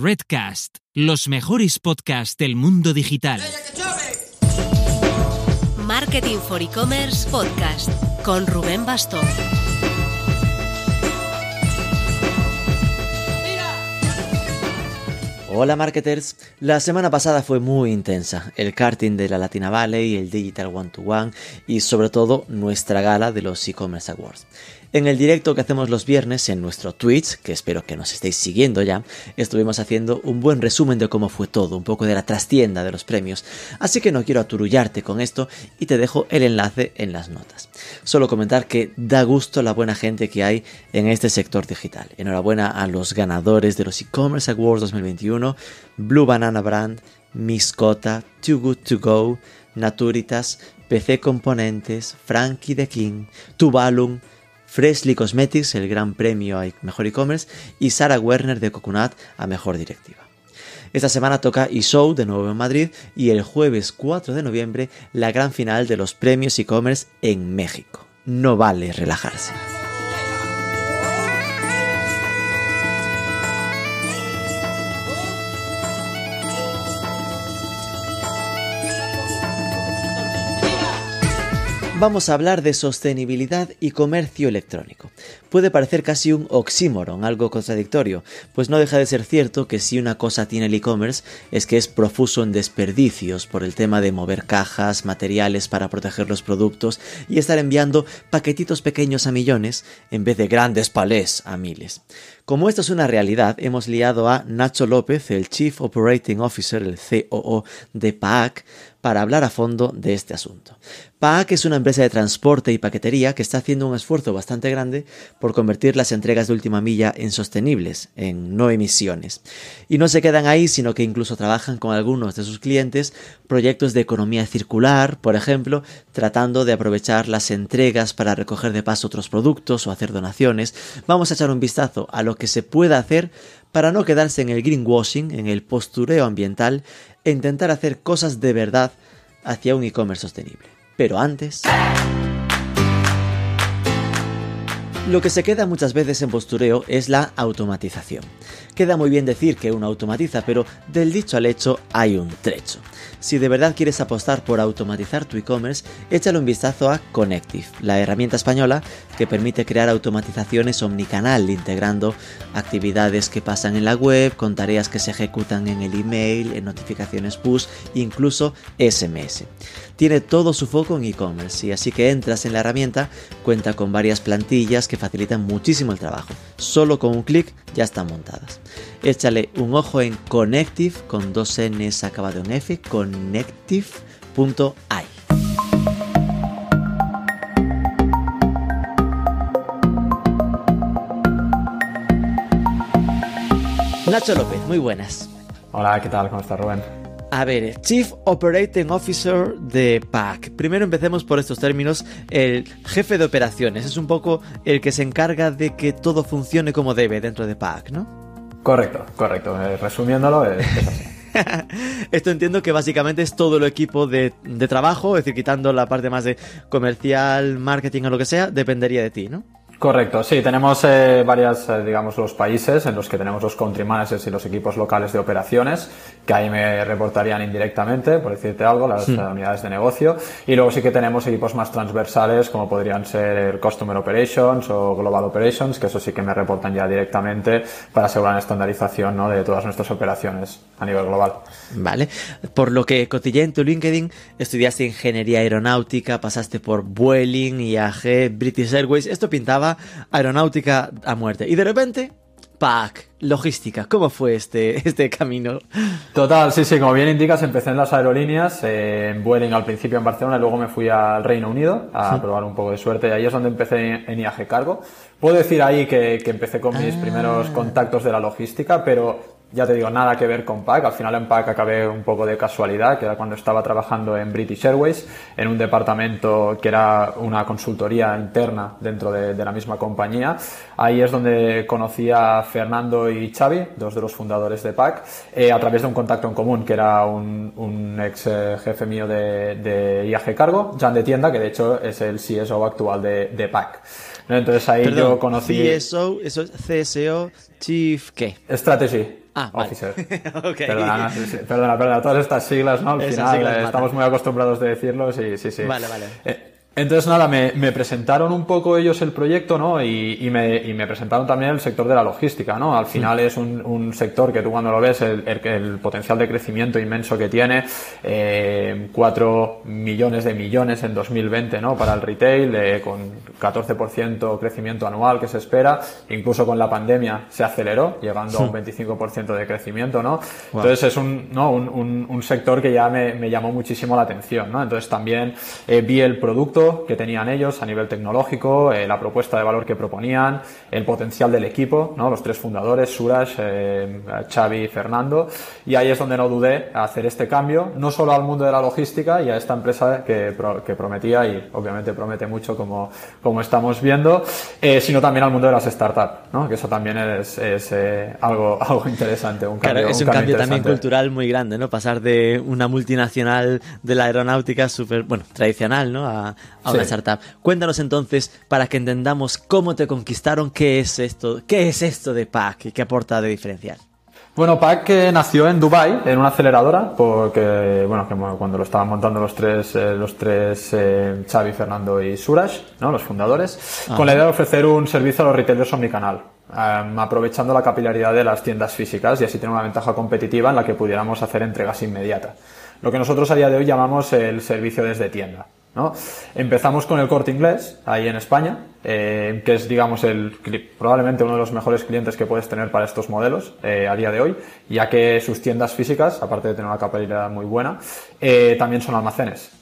Redcast, los mejores podcasts del mundo digital. Marketing for E-Commerce Podcast con Rubén Bastón. Hola marketers, la semana pasada fue muy intensa, el karting de la Latina Valley, el Digital One to One y sobre todo nuestra gala de los e-commerce awards. En el directo que hacemos los viernes en nuestro Twitch, que espero que nos estéis siguiendo ya, estuvimos haciendo un buen resumen de cómo fue todo, un poco de la trastienda de los premios, así que no quiero aturullarte con esto y te dejo el enlace en las notas. Solo comentar que da gusto la buena gente que hay en este sector digital. Enhorabuena a los ganadores de los e-commerce awards 2021, Blue Banana Brand, Miscota, Too Good To Go, Naturitas, PC Componentes, Frankie the King, Tubalum, Freshly Cosmetics, el gran premio a Mejor E-Commerce, y Sarah Werner de Coconut a Mejor Directiva. Esta semana toca eShow de nuevo en Madrid y el jueves 4 de noviembre la gran final de los premios e-commerce en México. No vale relajarse. Vamos a hablar de sostenibilidad y comercio electrónico. Puede parecer casi un oxímoron, algo contradictorio, pues no deja de ser cierto que si una cosa tiene el e-commerce es que es profuso en desperdicios por el tema de mover cajas, materiales para proteger los productos y estar enviando paquetitos pequeños a millones en vez de grandes palés a miles. Como esto es una realidad, hemos liado a Nacho López, el Chief Operating Officer, el COO de PAC, para hablar a fondo de este asunto. PAC es una empresa de transporte y paquetería que está haciendo un esfuerzo bastante grande por convertir las entregas de última milla en sostenibles, en no emisiones. Y no se quedan ahí, sino que incluso trabajan con algunos de sus clientes proyectos de economía circular, por ejemplo, tratando de aprovechar las entregas para recoger de paso otros productos o hacer donaciones. Vamos a echar un vistazo a lo que se pueda hacer para no quedarse en el greenwashing, en el postureo ambiental e intentar hacer cosas de verdad hacia un e-commerce sostenible. Pero antes... Lo que se queda muchas veces en postureo es la automatización. Queda muy bien decir que uno automatiza, pero del dicho al hecho hay un trecho. Si de verdad quieres apostar por automatizar tu e-commerce, échale un vistazo a Connective, la herramienta española que permite crear automatizaciones omnicanal, integrando actividades que pasan en la web, con tareas que se ejecutan en el email, en notificaciones push, incluso SMS. Tiene todo su foco en e-commerce y así que entras en la herramienta, cuenta con varias plantillas que facilitan muchísimo el trabajo. Solo con un clic ya están montadas. Échale un ojo en Connective con dos Ns acabado en F, connective.ai. Nacho López, muy buenas. Hola, ¿qué tal? ¿Cómo estás, Rubén? A ver, Chief Operating Officer de PAC. Primero empecemos por estos términos. El jefe de operaciones es un poco el que se encarga de que todo funcione como debe dentro de PAC, ¿no? Correcto, correcto. Eh, resumiéndolo, es, así. Esto entiendo que básicamente es todo el equipo de, de, trabajo, es decir, quitando la parte más de comercial, marketing o lo que sea, dependería de ti, ¿no? Correcto, sí, tenemos eh, varias, eh, digamos, los países en los que tenemos los country managers y los equipos locales de operaciones, que ahí me reportarían indirectamente, por decirte algo, las unidades de negocio. Y luego sí que tenemos equipos más transversales, como podrían ser el Customer Operations o Global Operations, que eso sí que me reportan ya directamente para asegurar la estandarización ¿no? de todas nuestras operaciones a nivel global. Vale, por lo que cotillé en tu LinkedIn, estudiaste ingeniería aeronáutica, pasaste por Vueling, IAG, British Airways, esto pintaba aeronáutica a muerte. Y de repente, PAC, logística. ¿Cómo fue este, este camino? Total, sí, sí, como bien indicas, empecé en las aerolíneas, eh, en Vueling al principio en Barcelona, y luego me fui al Reino Unido a probar un poco de suerte y ahí es donde empecé en IAG Cargo. Puedo decir ahí que, que empecé con mis ah. primeros contactos de la logística, pero ya te digo, nada que ver con PAC. Al final en PAC acabé un poco de casualidad, que era cuando estaba trabajando en British Airways, en un departamento que era una consultoría interna dentro de, la misma compañía. Ahí es donde conocí a Fernando y Xavi, dos de los fundadores de PAC, eh, a través de un contacto en común, que era un, ex eh, jefe mío de, IAG Cargo, Jan de Tienda, que de hecho es el CSO actual de, de PAC. Entonces ahí yo conocí... CSO, eso es CSO, Chief, ¿qué? Strategy. Ah, vale. Officer. Ok. Perdona, sí, sí, perdona, perdona, todas estas siglas, ¿no? Al Esas final siglas eh, estamos muy acostumbrados de decirlos y sí, sí. Vale, vale. Eh, entonces, nada, me, me presentaron un poco ellos el proyecto, ¿no? Y, y me, y me presentaron también el sector de la logística, ¿no? Al final es un, un sector que tú cuando lo ves, el, el- el potencial de crecimiento inmenso que tiene, eh, 4 millones de millones en 2020, ¿no? Para el retail, eh, con 14% crecimiento anual que se espera, incluso con la pandemia se aceleró, llegando a un 25% de crecimiento, ¿no? Entonces es un, ¿no? un, un- un sector que ya me, me llamó muchísimo la atención, ¿no? Entonces también eh, vi el producto que tenían ellos a nivel tecnológico, eh, la propuesta de valor que proponían, el potencial del equipo, ¿no? Los tres fundadores, Suraj, eh, Xavi y Fernando, y ahí es donde no dudé a hacer este cambio, no solo al mundo de la logística y a esta empresa que, pro- que prometía y obviamente promete mucho como, como estamos viendo, eh, sino también al mundo de las startups, ¿no? Que eso también es, es, eh, algo, algo interesante, un cambio, Claro, es un cambio también interesante. cultural muy grande, ¿no? Pasar de una multinacional de la aeronáutica súper, bueno, tradicional, ¿no? A, a una Sí. startup. Cuéntanos entonces, para que entendamos cómo te conquistaron, qué es esto, qué es esto de PAC y qué aporta de diferencial. Bueno, Pac eh, nació en Dubai en una aceleradora porque bueno que cuando lo estaban montando los tres eh, los tres eh, Xavi, Fernando y Suraj, ¿no? los fundadores, con la idea de ofrecer un servicio a los retailers omnicanal. em, aprovechando la capilaridad de las tiendas físicas y así tener una ventaja competitiva en la que pudiéramos hacer entregas inmediatas. Lo que nosotros a día de hoy llamamos el servicio desde tienda. ¿No? Empezamos con el corte inglés, ahí en España, eh, que es, digamos, el, probablemente uno de los mejores clientes que puedes tener para estos modelos eh, a día de hoy, ya que sus tiendas físicas, aparte de tener una capacidad muy buena, eh, también son almacenes.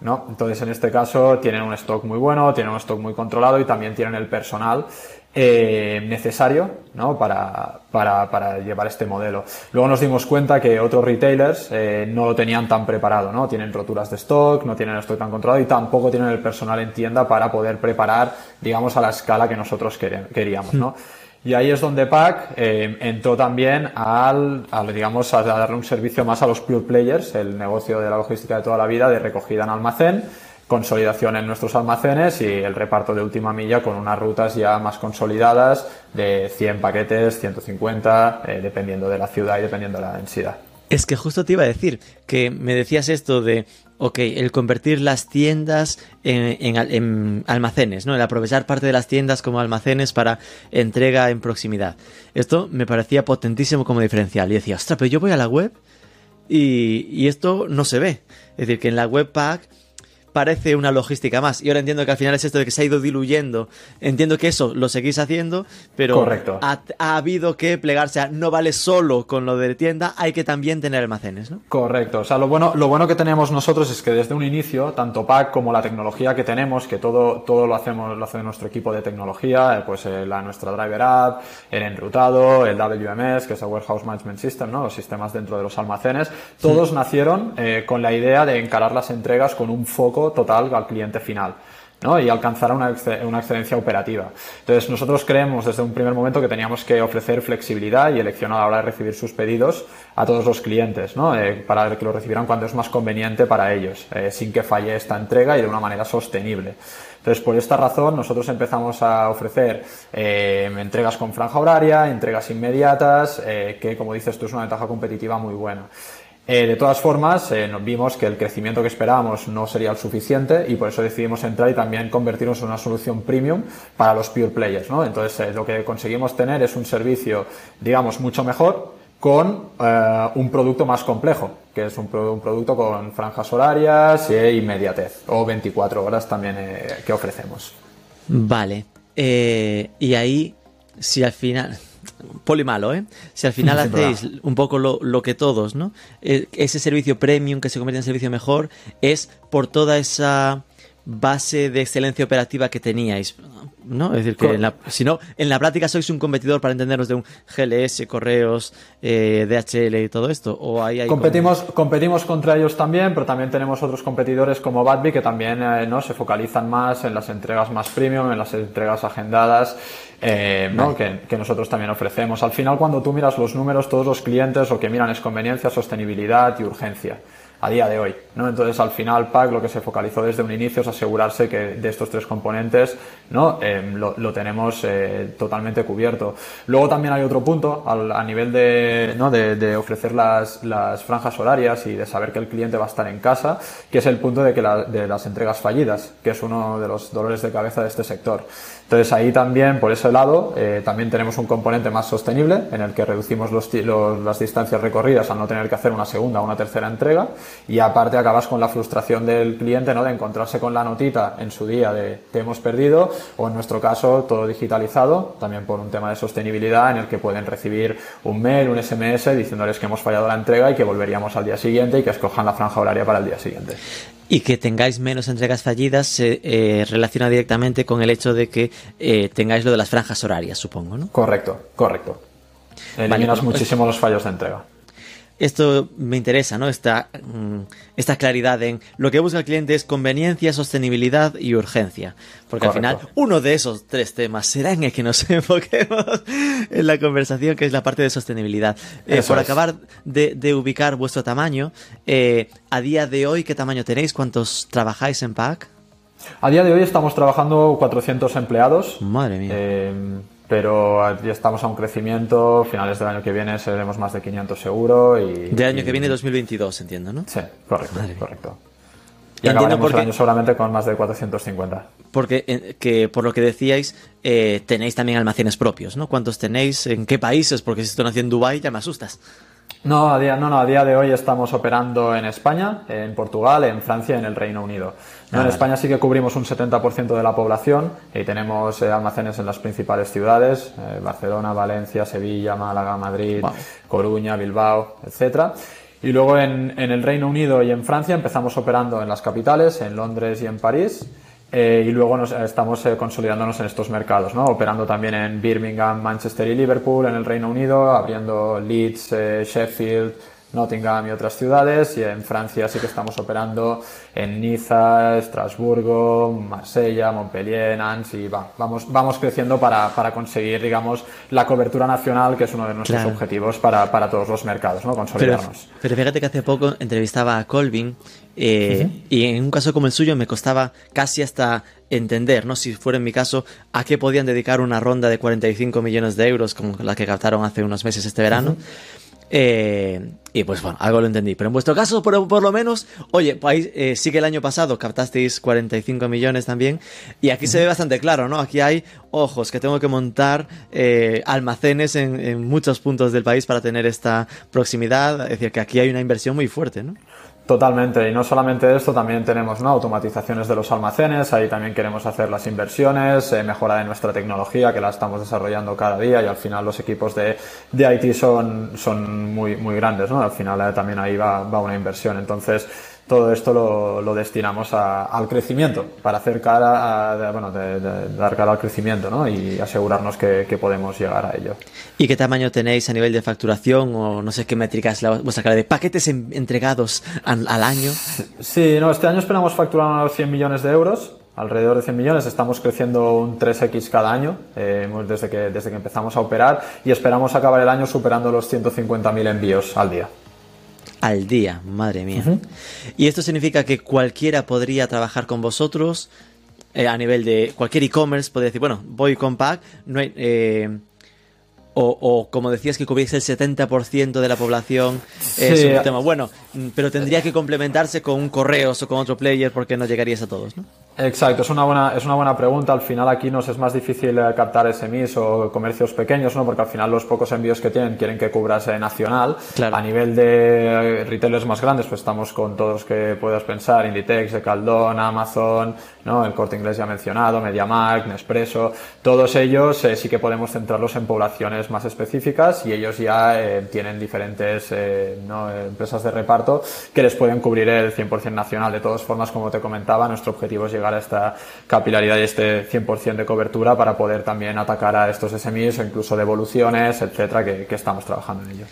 ¿no? Entonces, en este caso, tienen un stock muy bueno, tienen un stock muy controlado y también tienen el personal eh, necesario ¿no? para, para, para llevar este modelo. Luego nos dimos cuenta que otros retailers eh, no lo tenían tan preparado, ¿no? tienen roturas de stock, no tienen el stock tan controlado y tampoco tienen el personal en tienda para poder preparar, digamos, a la escala que nosotros queríamos. ¿no? Y ahí es donde PAC eh, entró también al, al, digamos, a darle un servicio más a los pure players, el negocio de la logística de toda la vida, de recogida en almacén, consolidación en nuestros almacenes y el reparto de última milla con unas rutas ya más consolidadas de 100 paquetes, 150, eh, dependiendo de la ciudad y dependiendo de la densidad. Es que justo te iba a decir que me decías esto de, ok, el convertir las tiendas en, en al- en almacenes, ¿no? El aprovechar parte de las tiendas como almacenes para entrega en proximidad. Esto me parecía potentísimo como diferencial. Y decía, ostras, pero yo voy a la web y, y esto no se ve. Es decir, que en la webpack parece una logística más. Y ahora entiendo que al final es esto de que se ha ido diluyendo. Entiendo que eso lo seguís haciendo, pero Correcto. Ha, ha habido que plegarse a no vale solo con lo de tienda, hay que también tener almacenes, ¿no? Correcto. O sea, lo bueno, lo bueno que tenemos nosotros es que desde un inicio, tanto PAC como la tecnología que tenemos, que todo, todo lo hacemos, lo hace nuestro equipo de tecnología, eh, pues eh, la, nuestra Driver App, el enrutado, el WMS, que es el Warehouse Management System, ¿no? Los sistemas dentro de los almacenes, todos nacieron eh, con la idea de encarar las entregas con un foco total al cliente final. ¿no? y alcanzar una, una excelencia operativa. Entonces, nosotros creemos desde un primer momento que teníamos que ofrecer flexibilidad y elección a la hora de recibir sus pedidos a todos los clientes, ¿no? Eh, para que lo recibieran cuando es más conveniente para ellos, eh, sin que falle esta entrega y de una manera sostenible. Entonces, por esta razón, nosotros empezamos a ofrecer eh, entregas con franja horaria, entregas inmediatas, que, como dices tú, es una ventaja competitiva muy buena. Eh, de todas formas, eh, vimos que el crecimiento que esperábamos no sería el suficiente y por eso decidimos entrar y también convertirnos en una solución premium para los pure players. ¿no? Entonces, eh, lo que conseguimos tener es un servicio, digamos, mucho mejor con eh, un producto más complejo, que es un, un producto con franjas horarias e inmediatez, o 24 horas también que ofrecemos. Vale. Y ahí, si al final. Poli malo, ¿eh? Si al final hacéis un poco lo, lo que todos, ¿no? Eh, ese servicio premium que se convierte en servicio mejor es por toda esa base de excelencia operativa que teníais, ¿no? Es decir, que en la, si no, en la práctica sois un competidor para entendernos de un GLS, correos, eh, DHL y todo esto, o hay como- Competimos, competimos contra ellos también, pero también tenemos otros competidores como Badby que también eh, ¿no? se focalizan más en las entregas más premium, en las entregas agendadas. eh, ¿no? que, que, nosotros también ofrecemos. Al final, cuando tú miras los números, todos los clientes lo que miran es conveniencia, sostenibilidad y urgencia a día de hoy. ¿no? Entonces, al final, PAC lo que se focalizó desde un inicio es asegurarse que de estos tres componentes ¿no? Eh, lo, lo, tenemos eh, totalmente cubierto. Luego también hay otro punto al, a nivel de, ¿no? de, de ofrecer las, las, franjas horarias y de saber que el cliente va a estar en casa, que es el punto de, que la, de las entregas fallidas, que es uno de los dolores de cabeza de este sector. Entonces ahí también, por ese lado, eh, también tenemos un componente más sostenible en el que reducimos los, los, las distancias recorridas al no tener que hacer una segunda o una tercera entrega y aparte acabas con la frustración del cliente ¿no? de encontrarse con la notita en su día de te hemos perdido o en nuestro caso todo digitalizado, también por un tema de sostenibilidad en el que pueden recibir un mail, un SMS diciéndoles que hemos fallado la entrega y que volveríamos al día siguiente y que escojan la franja horaria para el día siguiente. Y que tengáis menos entregas fallidas se eh, relaciona directamente con el hecho de que eh, tengáis lo de las franjas horarias, supongo, ¿no? Correcto, correcto. Eliminas vale, muchísimo los fallos de entrega esto me interesa, ¿no? Esta, esta claridad en lo que busca el cliente es conveniencia, sostenibilidad y urgencia. Porque Correcto. al final, uno de esos tres temas será en el que nos enfoquemos en la conversación, que es la parte de sostenibilidad. Eh, por es. acabar de, de, ubicar vuestro tamaño, eh, a día de hoy, ¿qué tamaño tenéis? ¿Cuántos trabajáis en PAC? A día de hoy estamos trabajando 400 empleados. Madre mía. Eh, pero ya estamos a un crecimiento, finales del año que viene seremos más de 500 seguro y... De año y... que viene 2022, entiendo, ¿no? Sí, correcto, Madre correcto. Y entiendo porque, el año solamente con más de 450. Porque, que por lo que decíais, eh, tenéis también almacenes propios, ¿no? ¿Cuántos tenéis? ¿En qué países? Porque si esto nació en Dubái ya me asustas. No a, día, no, no, a día de hoy estamos operando en España, en Portugal, en Francia y en el Reino Unido. ¿no? En España sí que cubrimos un 70% de la población y tenemos eh, almacenes en las principales ciudades, eh, Barcelona, Valencia, Sevilla, Málaga, Madrid, wow. Coruña, Bilbao, etcétera. Y luego en, en, el Reino Unido y en Francia empezamos operando en las capitales, en Londres y en París. Eh, y luego nos, estamos eh, consolidándonos en estos mercados, ¿no? operando también en Birmingham, Manchester y Liverpool en el Reino Unido, abriendo Leeds, eh, Sheffield, Nottingham y otras ciudades y en Francia sí que estamos operando en Niza, Estrasburgo, Marsella, Montpellier, Nantes y va, vamos, vamos creciendo para, para, conseguir digamos la cobertura nacional que es uno de nuestros claro. objetivos para, para, todos los mercados, ¿no? consolidarnos. Pero, pero, fíjate que hace poco entrevistaba a Colvin eh, uh -huh. y en un caso como el suyo me costaba casi hasta entender, ¿no? Si fuera en mi caso, a qué podían dedicar una ronda de 45 millones de euros como la que captaron hace unos meses este verano. Uh -huh. Eh, y pues bueno, algo lo entendí. Pero en vuestro caso, por, por lo menos, oye, pues, eh, sí que el año pasado captasteis 45 millones también. Y aquí se ve bastante claro, ¿no? Aquí hay ojos que tengo que montar eh, almacenes en, en, muchos puntos del país para tener esta proximidad. Es decir, que aquí hay una inversión muy fuerte, ¿no? Totalmente, y no solamente esto, también tenemos ¿no? automatizaciones de los almacenes, ahí también queremos hacer las inversiones, eh, mejora de nuestra tecnología que la estamos desarrollando cada día y al final los equipos de, de IT son, son muy, muy grandes, ¿no? al final eh, también ahí va, va una inversión, entonces todo esto lo, lo destinamos a, al crecimiento, para hacer cara, a, bueno, de, de, dar cara al crecimiento ¿no? y asegurarnos que, que, podemos llegar a ello. ¿Y qué tamaño tenéis a nivel de facturación o no sé qué métricas la vuestra cara de paquetes en, entregados al, al, año? Sí, no, este año esperamos facturar unos 100 millones de euros. Alrededor de 100 millones, estamos creciendo un 3x cada año eh, desde, que, desde que empezamos a operar y esperamos acabar el año superando los 150.000 envíos al día al día, madre mía. Uh -huh. Y esto significa que cualquiera podría trabajar con vosotros eh, a nivel de cualquier e-commerce, podría decir, bueno, voy con Pack, no hay, eh, o, o, como decías que cubriese el 70% de la población, sí. es un tema bueno, pero tendría que complementarse con un correos o con otro player porque no llegarías a todos, ¿no? Exacto, es una buena, es una buena pregunta. Al final aquí nos es más difícil eh, captar SMIs o comercios pequeños, ¿no? Porque al final los pocos envíos que tienen quieren que cubras nacional. Claro. A nivel de retailers más grandes, pues estamos con todos los que puedas pensar, Inditex, Decaldón, Amazon, ¿no? El Corte Inglés ya mencionado, MediaMarkt, Nespresso. Todos ellos eh, sí que podemos centrarlos en poblaciones más específicas y ellos ya eh, tienen diferentes eh, ¿no? empresas de reparto que les pueden cubrir el 100% nacional. De todas formas, como te comentaba, nuestro objetivo es llegar a esta capilaridad y este 100% de cobertura para poder también atacar a estos SMIs o incluso devoluciones, etcétera, que, que estamos trabajando en ello.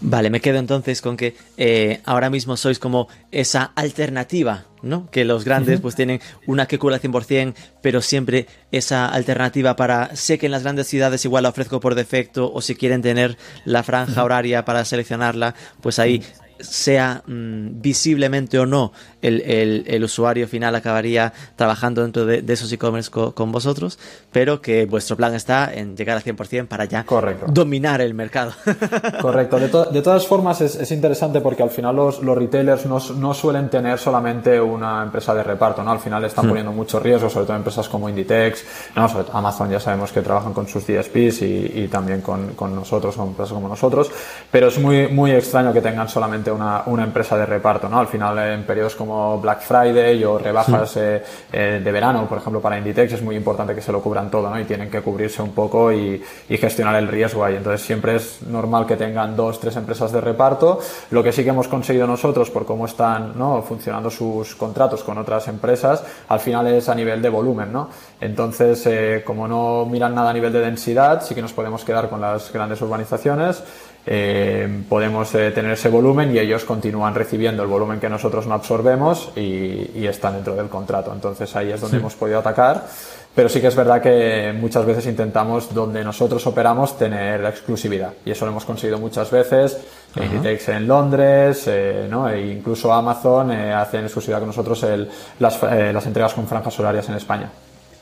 Vale, me quedo entonces con que eh, ahora mismo sois como esa alternativa, ¿no? Que los grandes pues tienen una que cura al 100%, pero siempre esa alternativa para, sé que en las grandes ciudades igual la ofrezco por defecto, o si quieren tener la franja horaria para seleccionarla, pues ahí sea mm, visiblemente o no, el, usuario final acabaría trabajando dentro de, esos e-commerce con vosotros, pero que vuestro plan está en llegar al 100% para ya dominar el mercado. Correcto. De, todas formas, es, interesante porque al final los, retailers no, suelen tener solamente una empresa de reparto, ¿no? Al final están hmm. poniendo mucho riesgo, sobre todo empresas como Inditex, ¿no? Amazon ya sabemos que trabajan con sus DSPs y, también con, nosotros, con empresas como nosotros, pero es muy, muy extraño que tengan solamente una, una empresa de reparto, ¿no? Al final en periodos como Black Friday o rebajas eh, eh, de verano, por ejemplo, para Inditex es muy importante que se lo cubran todo, ¿no? Y tienen que cubrirse un poco y, gestionar el riesgo ahí. Entonces siempre es normal que tengan dos, tres empresas de reparto. Lo que sí que hemos conseguido nosotros, por cómo están ¿no? funcionando sus contratos con otras empresas, al final es a nivel de volumen, ¿no? Entonces, eh, como no miran nada a nivel de densidad, sí que nos podemos quedar con las grandes urbanizaciones eh, podemos eh, tener ese volumen y ellos continúan recibiendo el volumen que nosotros no absorbemos y, están dentro del contrato. Entonces ahí es donde hemos podido atacar. Pero sí que es verdad que muchas veces intentamos, donde nosotros operamos, tener la exclusividad. Y eso lo hemos conseguido muchas veces. Inditex en Londres, eh, ¿no? e incluso Amazon eh, hacen exclusividad con nosotros el, las, las entregas con franjas horarias en España.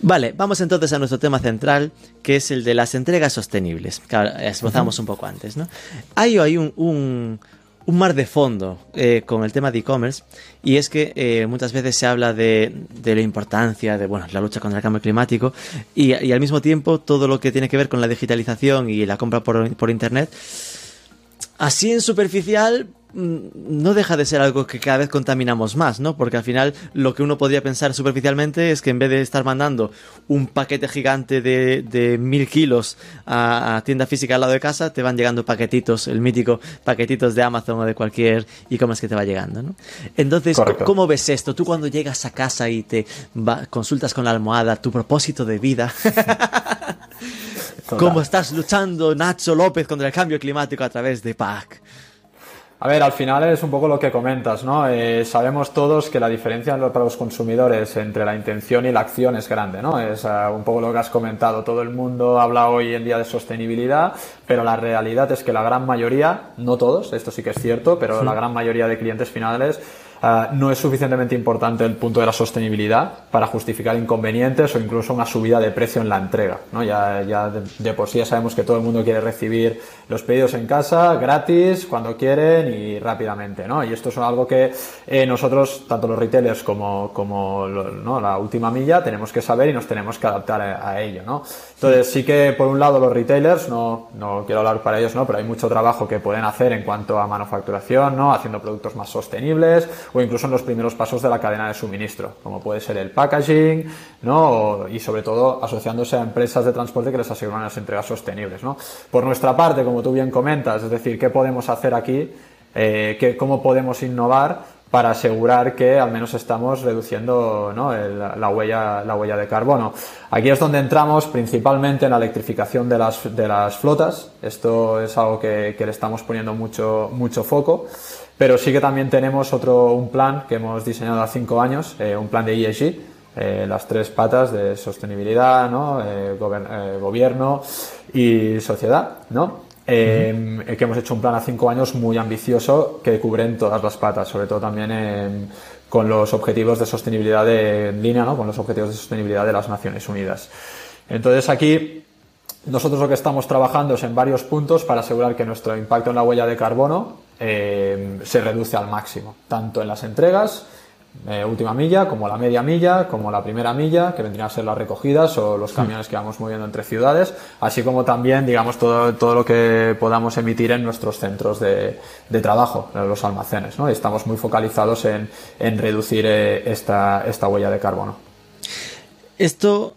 Vale, vamos entonces a nuestro tema central, que es el de las entregas sostenibles. Claro, esbozamos un poco antes, ¿no? Hay, hay un, un, mar de fondo eh, con el tema de e-commerce y es que eh, muchas veces se habla de, de, la importancia de bueno, la lucha contra el cambio climático y, y, al mismo tiempo todo lo que tiene que ver con la digitalización y la compra por, por Internet. Así en superficial no deja de ser algo que cada vez contaminamos más, ¿no? Porque al final lo que uno podría pensar superficialmente es que en vez de estar mandando un paquete gigante de, mil kilos a, tienda física al lado de casa, te van llegando paquetitos, el mítico paquetitos de Amazon o de cualquier e-commerce que te va llegando, ¿no? Entonces, ¿cómo ves esto? Tú cuando llegas a casa y te consultas con la almohada tu propósito de vida, ¿cómo estás luchando Nacho López contra el cambio climático a través de PAC? A ver, al final es un poco lo que comentas, ¿no? Eh, sabemos todos que la diferencia para los consumidores entre la intención y la acción es grande, ¿no? Es eh, un poco lo que has comentado. Todo el mundo habla hoy en día de sostenibilidad, pero la realidad es que la gran mayoría, no todos, esto sí que es cierto, pero la gran mayoría de clientes finales Ah, no es suficientemente importante el punto de la sostenibilidad para justificar inconvenientes o incluso una subida de precio en la entrega. ¿no? Ya, ya de, por sí ya sabemos que todo el mundo quiere recibir los pedidos en casa gratis, cuando quieren y rápidamente. ¿no? Y esto es algo que eh, nosotros, tanto los retailers como, como la última milla, tenemos que saber y nos tenemos que adaptar a, ello. ¿no? Entonces sí que por un lado los retailers, no, no quiero hablar para ellos, ¿no? pero hay mucho trabajo que pueden hacer en cuanto a manufacturación, ¿no? haciendo productos más sostenibles o incluso en los primeros pasos de la cadena de suministro, como puede ser el packaging, ¿no? y sobre todo asociándose a empresas de transporte que les aseguran las entregas sostenibles. ¿no? Por nuestra parte, como tú bien comentas, es decir, ¿qué podemos hacer aquí? Eh, ¿Cómo podemos innovar? para asegurar que al menos estamos reduciendo ¿no? la, huella, la huella de carbono. Aquí es donde entramos principalmente en la electrificación de las, de las flotas. Esto es algo que, que le estamos poniendo mucho, mucho foco. Pero sí que también tenemos otro, un plan que hemos diseñado hace cinco años, eh, un plan de ESG, eh, las tres patas de sostenibilidad, ¿no? Eh, gobierno y sociedad, ¿no? que hemos hecho un plan a cinco años muy ambicioso que cubren todas las patas, sobre todo también con los objetivos de sostenibilidad de, en línea, ¿no? con los objetivos de sostenibilidad de las Naciones Unidas. Entonces aquí nosotros lo que estamos trabajando es en varios puntos para asegurar que nuestro impacto en la huella de carbono eh, se reduce al máximo, tanto en las entregas, eh, última milla, como la media milla, como la primera milla, que vendrían a ser las recogidas o los camiones que vamos moviendo entre ciudades, así como también, digamos, todo, todo lo que podamos emitir en nuestros centros de, trabajo, en los almacenes, ¿no? estamos muy focalizados en, reducir eh, esta, esta huella de carbono. Esto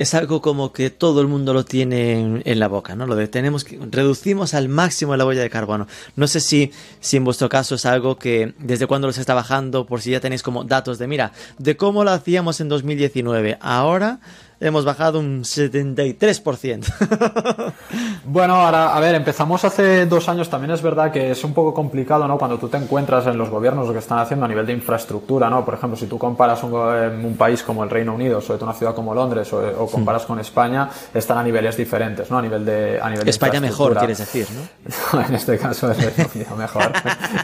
es algo como que todo el mundo lo tiene en, la boca, ¿no? Lo de tenemos que reducimos al máximo la huella de carbono. No sé si, si en vuestro caso es algo que desde cuándo lo está bajando, por si ya tenéis como datos de, mira, de cómo lo hacíamos en 2019, ahora hemos bajado un 73%. bueno, ahora, a ver, empezamos hace dos años, también es verdad que es un poco complicado, ¿no? Cuando tú te encuentras en los gobiernos lo que están haciendo a nivel de infraestructura, ¿no? Por ejemplo, si tú comparas un, un país como el Reino Unido, sobre todo una ciudad como Londres, o, comparas con España, están a niveles diferentes, ¿no? A nivel de, a nivel España mejor, quieres decir, ¿no? en este caso es mejor,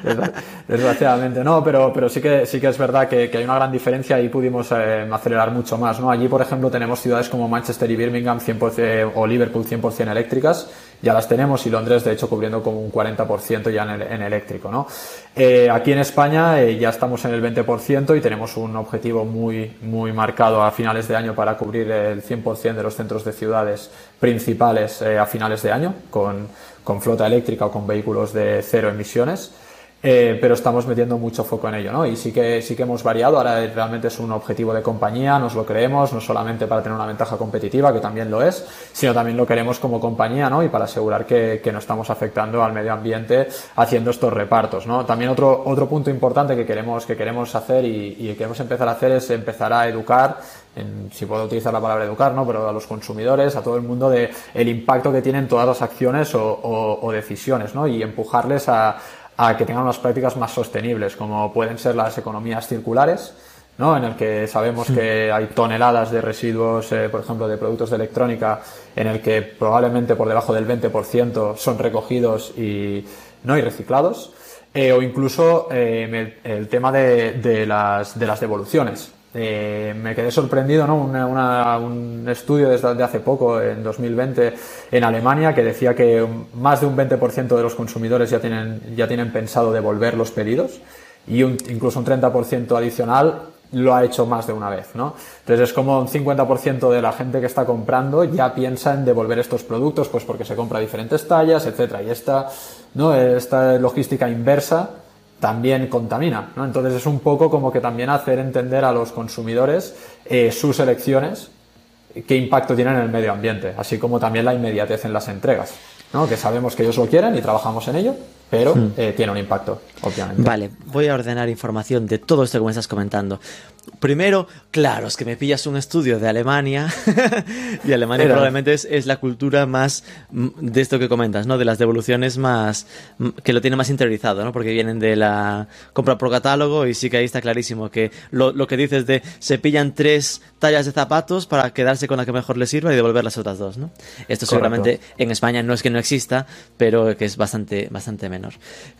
desgraciadamente, no, pero, pero sí que, sí que es verdad que, hay una gran diferencia y pudimos eh, acelerar mucho más, ¿no? Allí, por ejemplo, tenemos ciudades como Manchester y Birmingham 100% o Liverpool 100% eléctricas, ya las tenemos y Londres, de hecho, cubriendo como un 40% ya en, eléctrico, ¿no? Eh, aquí en España eh, ya estamos en el 20% y tenemos un objetivo muy, muy marcado a finales de año para cubrir el 100% de los centros de ciudades principales a finales de año con, con flota eléctrica o con vehículos de cero emisiones. Eh, pero estamos metiendo mucho foco en ello, ¿no? Y sí que, sí que hemos variado, ahora realmente es un objetivo de compañía, nos lo creemos, no solamente para tener una ventaja competitiva, que también lo es, sino también lo queremos como compañía, ¿no? Y para asegurar que, que no estamos afectando al medio ambiente haciendo estos repartos, ¿no? También otro, otro punto importante que queremos, que queremos hacer y, y queremos empezar a hacer es empezar a educar en, si puedo utilizar la palabra educar, ¿no? pero a los consumidores, a todo el mundo de el impacto que tienen todas las acciones o, o, o decisiones, ¿no? y empujarles a, a que tengan unas prácticas más sostenibles, como pueden ser las economías circulares, ¿no? en el que sabemos que hay toneladas de residuos, eh, por ejemplo, de productos de electrónica, en el que probablemente por debajo del 20% son recogidos y, ¿no? y reciclados. Eh, o incluso eh, el, tema de, de, las, de las devoluciones. Eh, me quedé sorprendido, ¿no? un estudio desde hace poco, en 2020, en Alemania, que decía que más de un 20% de los consumidores ya tienen, ya tienen pensado devolver los pedidos y incluso un 30% adicional lo ha hecho más de una vez, ¿no? Entonces es como un 50% de la gente que está comprando ya piensa en devolver estos productos, pues porque se compra diferentes tallas, etcétera. Y esta, ¿no? Esta logística inversa también contamina. ¿no? Entonces es un poco como que también hacer entender a los consumidores eh, sus elecciones, qué impacto tienen en el medio ambiente, así como también la inmediatez en las entregas, ¿no? que sabemos que ellos lo quieren y trabajamos en ello, pero hmm. eh, tiene un impacto, obviamente. Vale, voy a ordenar información de todo esto que me estás comentando. Primero, claro, es que me pillas un estudio de Alemania y Alemania probablemente es, la cultura más de esto que comentas, ¿no? De las devoluciones más que lo tiene más interiorizado, ¿no? Porque vienen de la compra por catálogo y sí que ahí está clarísimo que lo, lo que dices de se pillan tres tallas de zapatos para quedarse con la que mejor les sirva y devolver las otras dos, ¿no? Esto seguramente en España no es que no exista, pero que es bastante, bastante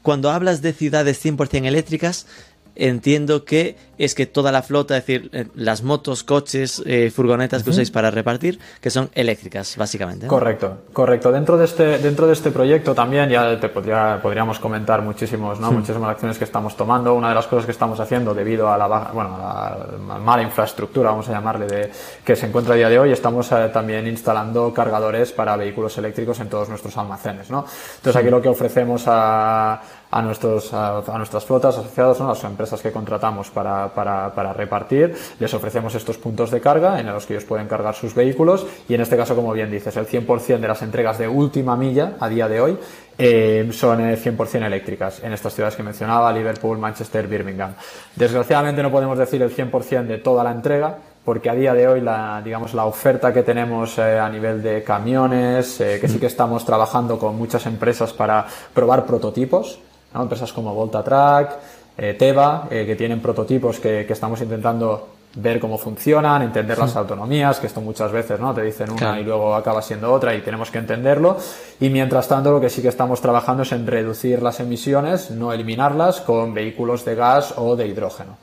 Cuando hablas de ciudades 100% eléctricas, entiendo que es que toda la flota, es decir, eh, las motos, coches, eh, furgonetas que usáis para repartir, que son eléctricas, básicamente. Correcto, correcto. Dentro de este, dentro de este proyecto también ya te podría, podríamos comentar muchísimos, ¿no? muchísimas acciones que estamos tomando. Una de las cosas que estamos haciendo debido a la, bueno, a la mala infraestructura, vamos a llamarle, de, que se encuentra a día de hoy, estamos eh, también instalando cargadores para vehículos eléctricos en todos nuestros almacenes. ¿no? Entonces aquí lo que ofrecemos a, a, nuestros, a, nuestras flotas asociadas, ¿no? a las empresas que contratamos para, para, para, repartir, les ofrecemos estos puntos de carga en los que ellos pueden cargar sus vehículos y en este caso, como bien dices, el 100% de las entregas de última milla a día de hoy eh, son 100% eh, eléctricas en estas ciudades que mencionaba, Liverpool, Manchester, Birmingham. Desgraciadamente no podemos decir el 100% de toda la entrega, porque a día de hoy la, digamos, la oferta que tenemos eh, a nivel de camiones, que sí que estamos trabajando con muchas empresas para probar prototipos, empresas como Voltatrack, eh, Teva, eh, que tienen prototipos que, estamos intentando ver cómo funcionan, entender las autonomías, que esto muchas veces no te dicen una y luego acaba siendo otra y tenemos que entenderlo. Y mientras tanto, lo que sí que estamos trabajando es en reducir las emisiones, no eliminarlas, con vehículos de gas o de hidrógeno.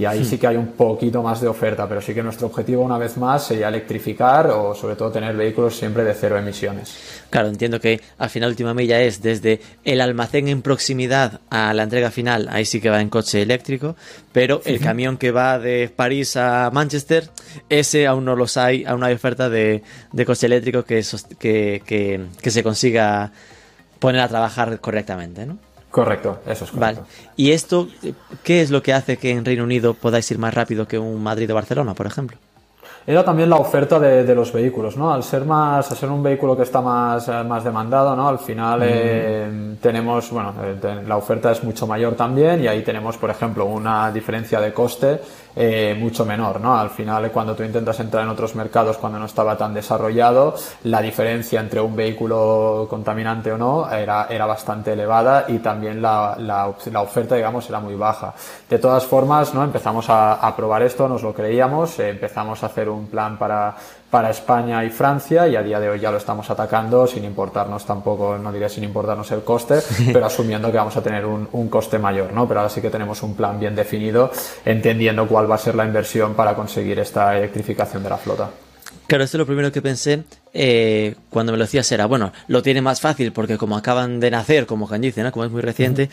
Y ahí sí que hay un poquito más de oferta, pero sí que nuestro objetivo una vez más sería electrificar o sobre todo tener vehículos siempre de cero emisiones. Claro, entiendo que al final última milla es desde el almacén en proximidad a la entrega final, ahí sí que va en coche eléctrico, pero el camión que va de París a Manchester, ese aún no los hay, aún no hay oferta de, coche eléctrico que, que, que se consiga poner a trabajar correctamente, ¿no? Correcto, eso es correcto. Vale. ¿Y esto qué es lo que hace que en Reino Unido podáis ir más rápido que un Madrid o Barcelona, por ejemplo? era también la oferta de, los vehículos, ¿no? Al ser más, al ser un vehículo que está más, eh, más demandado, ¿no? Al final eh, tenemos, bueno, eh, la oferta es mucho mayor también y ahí tenemos, por ejemplo, una diferencia de coste mucho menor, ¿no? Al final, cuando tú intentas entrar en otros mercados cuando no estaba tan desarrollado, la diferencia entre un vehículo contaminante o no era, era bastante elevada y también la, la, la oferta, digamos, era muy baja. De todas formas, ¿no? Empezamos a, a probar esto, nos lo creíamos, empezamos a hacer un plan para, para España y Francia y a día de hoy ya lo estamos atacando sin importarnos tampoco, no diré sin importarnos el coste, pero asumiendo que vamos a tener un, un, coste mayor, ¿no? Pero ahora sí que tenemos un plan bien definido, entendiendo cuál va a ser la inversión para conseguir esta electrificación de la flota. Claro, esto es lo primero que pensé eh, cuando me lo decías era, bueno, lo tiene más fácil porque como acaban de nacer, como Jan dice, ¿no? como es muy reciente,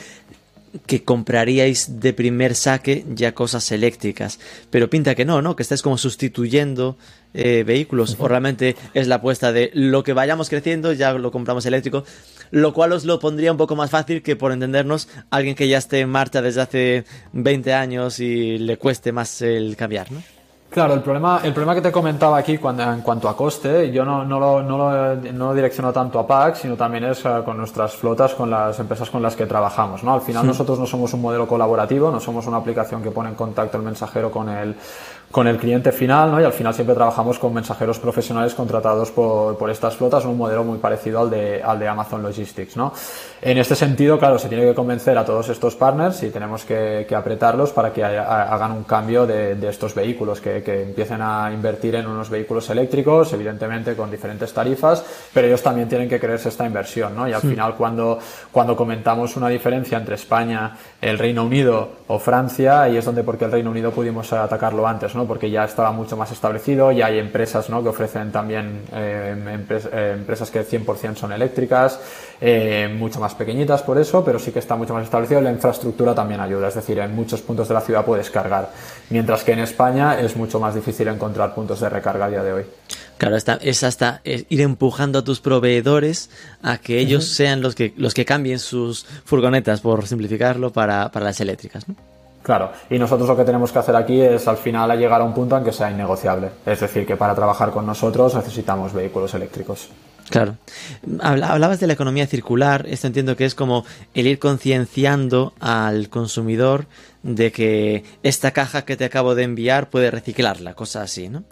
que compraríais de primer saque ya cosas eléctricas. Pero pinta que no, ¿no? Que estáis como sustituyendo eh, vehículos. O realmente es la apuesta de lo que vayamos creciendo, ya lo compramos eléctrico. Lo cual os lo pondría un poco más fácil que por entendernos alguien que ya esté en marcha desde hace 20 años y le cueste más el cambiar, ¿no? Claro, el problema, el problema que te comentaba aquí cuando, en cuanto a coste, yo no, no, lo, no, lo, no direcciono tanto a PAC, sino también es eh, con nuestras flotas, con las empresas con las que trabajamos. ¿no? Al final nosotros no somos un modelo colaborativo, no somos una aplicación que pone en contacto el mensajero con el, con el cliente final, ¿no? Y al final siempre trabajamos con mensajeros profesionales contratados por, por estas flotas, un modelo muy parecido al de, al de Amazon Logistics, ¿no? En este sentido, claro, se tiene que convencer a todos estos partners y tenemos que, que apretarlos para que hagan un cambio de, de estos vehículos, que, que, empiecen a invertir en unos vehículos eléctricos, evidentemente con diferentes tarifas, pero ellos también tienen que creerse esta inversión, ¿no? Y al final, cuando, cuando comentamos una diferencia entre España, el Reino Unido o Francia, ahí es donde, porque el Reino Unido pudimos atacarlo antes, porque ya estaba mucho más establecido, ya hay empresas ¿no? que ofrecen también eh, eh, empresas que 100% son eléctricas, eh, mucho más pequeñitas por eso, pero sí que está mucho más establecido. La infraestructura también ayuda, es decir, en muchos puntos de la ciudad puedes cargar, mientras que en España es mucho más difícil encontrar puntos de recarga a día de hoy. Claro, es hasta ir empujando a tus proveedores a que ellos sean los que, los que cambien sus furgonetas, por simplificarlo, para, para las eléctricas. ¿no? Claro, y nosotros lo que tenemos que hacer aquí es al final llegar a un punto en que sea innegociable. Es decir, que para trabajar con nosotros necesitamos vehículos eléctricos. Claro. Hablabas de la economía circular. Esto entiendo que es como el ir concienciando al consumidor de que esta caja que te acabo de enviar puede reciclarla, cosa así, ¿no?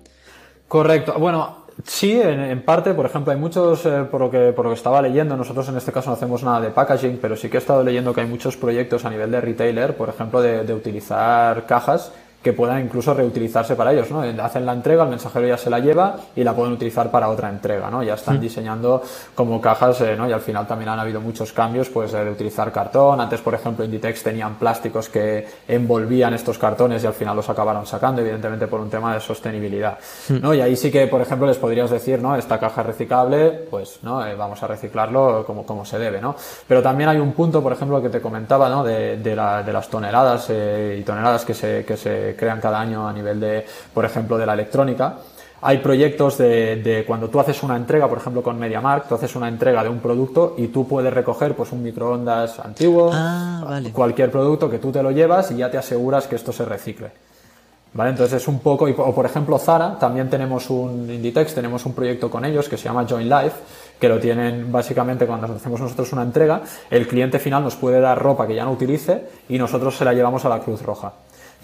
Correcto. Bueno, Sí, en, parte, por ejemplo, hay muchos, eh, por, lo que, por lo que estaba leyendo, nosotros en este caso no hacemos nada de packaging, pero sí que he estado leyendo que hay muchos proyectos a nivel de retailer, por ejemplo, de, de utilizar cajas que puedan incluso reutilizarse para ellos, ¿no? Hacen la entrega, el mensajero ya se la lleva y la pueden utilizar para otra entrega, ¿no? Ya están mm. diseñando como cajas, eh, ¿no? Y al final también han habido muchos cambios, pues de utilizar cartón. Antes, por ejemplo, Inditex tenían plásticos que envolvían estos cartones y al final los acabaron sacando, evidentemente por un tema de sostenibilidad, mm. ¿no? Y ahí sí que, por ejemplo, les podrías decir, ¿no? Esta caja es reciclable, pues, ¿no? Eh, vamos a reciclarlo como, como se debe, ¿no? Pero también hay un punto, por ejemplo, que te comentaba, ¿no? De, de, la, de las toneladas eh, y toneladas que se, que se crean cada año a nivel de, por ejemplo, de la electrónica. Hay proyectos de, cuando tú haces una entrega, por ejemplo, con MediaMarkt, tú haces una entrega de un producto y tú puedes recoger pues un microondas antiguo, ah, cualquier producto que tú te lo llevas y ya te aseguras que esto se recicle. ¿Vale? Entonces es un poco, o por ejemplo Zara, también tenemos un Inditex, tenemos un proyecto con ellos que se llama Join Life, que lo tienen básicamente cuando hacemos nosotros una entrega, el cliente final nos puede dar ropa que ya no utilice y nosotros se la llevamos a la Cruz Roja.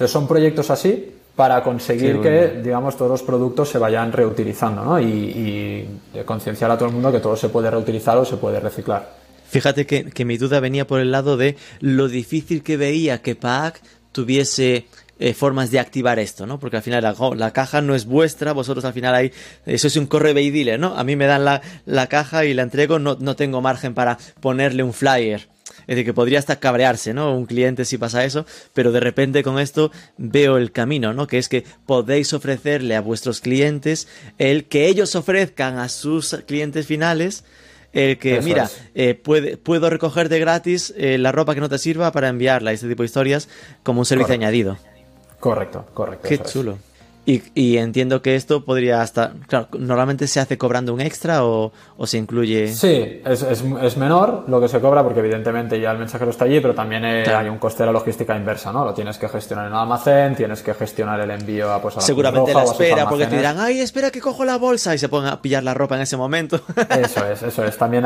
Entonces son proyectos así para conseguir que, digamos, todos los productos se vayan reutilizando, ¿no? Y, concienciar a todo el mundo que todo se puede reutilizar o se puede reciclar. Fíjate que, mi duda venía por el lado de lo difícil que veía que PAC tuviese eh, formas de activar esto, ¿no? Porque al final la, caja no es vuestra, vosotros al final hay, eso es un correo y ¿no? A mí me dan la, la caja y la entrego, no, no tengo margen para ponerle un flyer es decir, que podría hasta cabrearse, ¿no? Un cliente si pasa eso, pero de repente con esto veo el camino, ¿no? Que es que podéis ofrecerle a vuestros clientes el que ellos ofrezcan a sus clientes finales el que, mira, eh, puede, puedo recogerte gratis eh, la ropa que no te sirva para enviarla, este tipo de historias, como un servicio añadido. Correcto, correcto. Qué chulo. Y, entiendo que esto podría estar. Claro, normalmente se hace cobrando un extra o, se incluye. Sí, es, es, menor lo que se cobra porque, evidentemente, ya el mensajero está allí, pero también eh, hay un coste de la logística inversa, ¿no? Lo tienes que gestionar en el almacén, tienes que gestionar el envío a, pues, a la Seguramente la espera, porque te dirán, ay, espera que cojo la bolsa y se pongan a pillar la ropa en ese momento. Eso es, eso es. También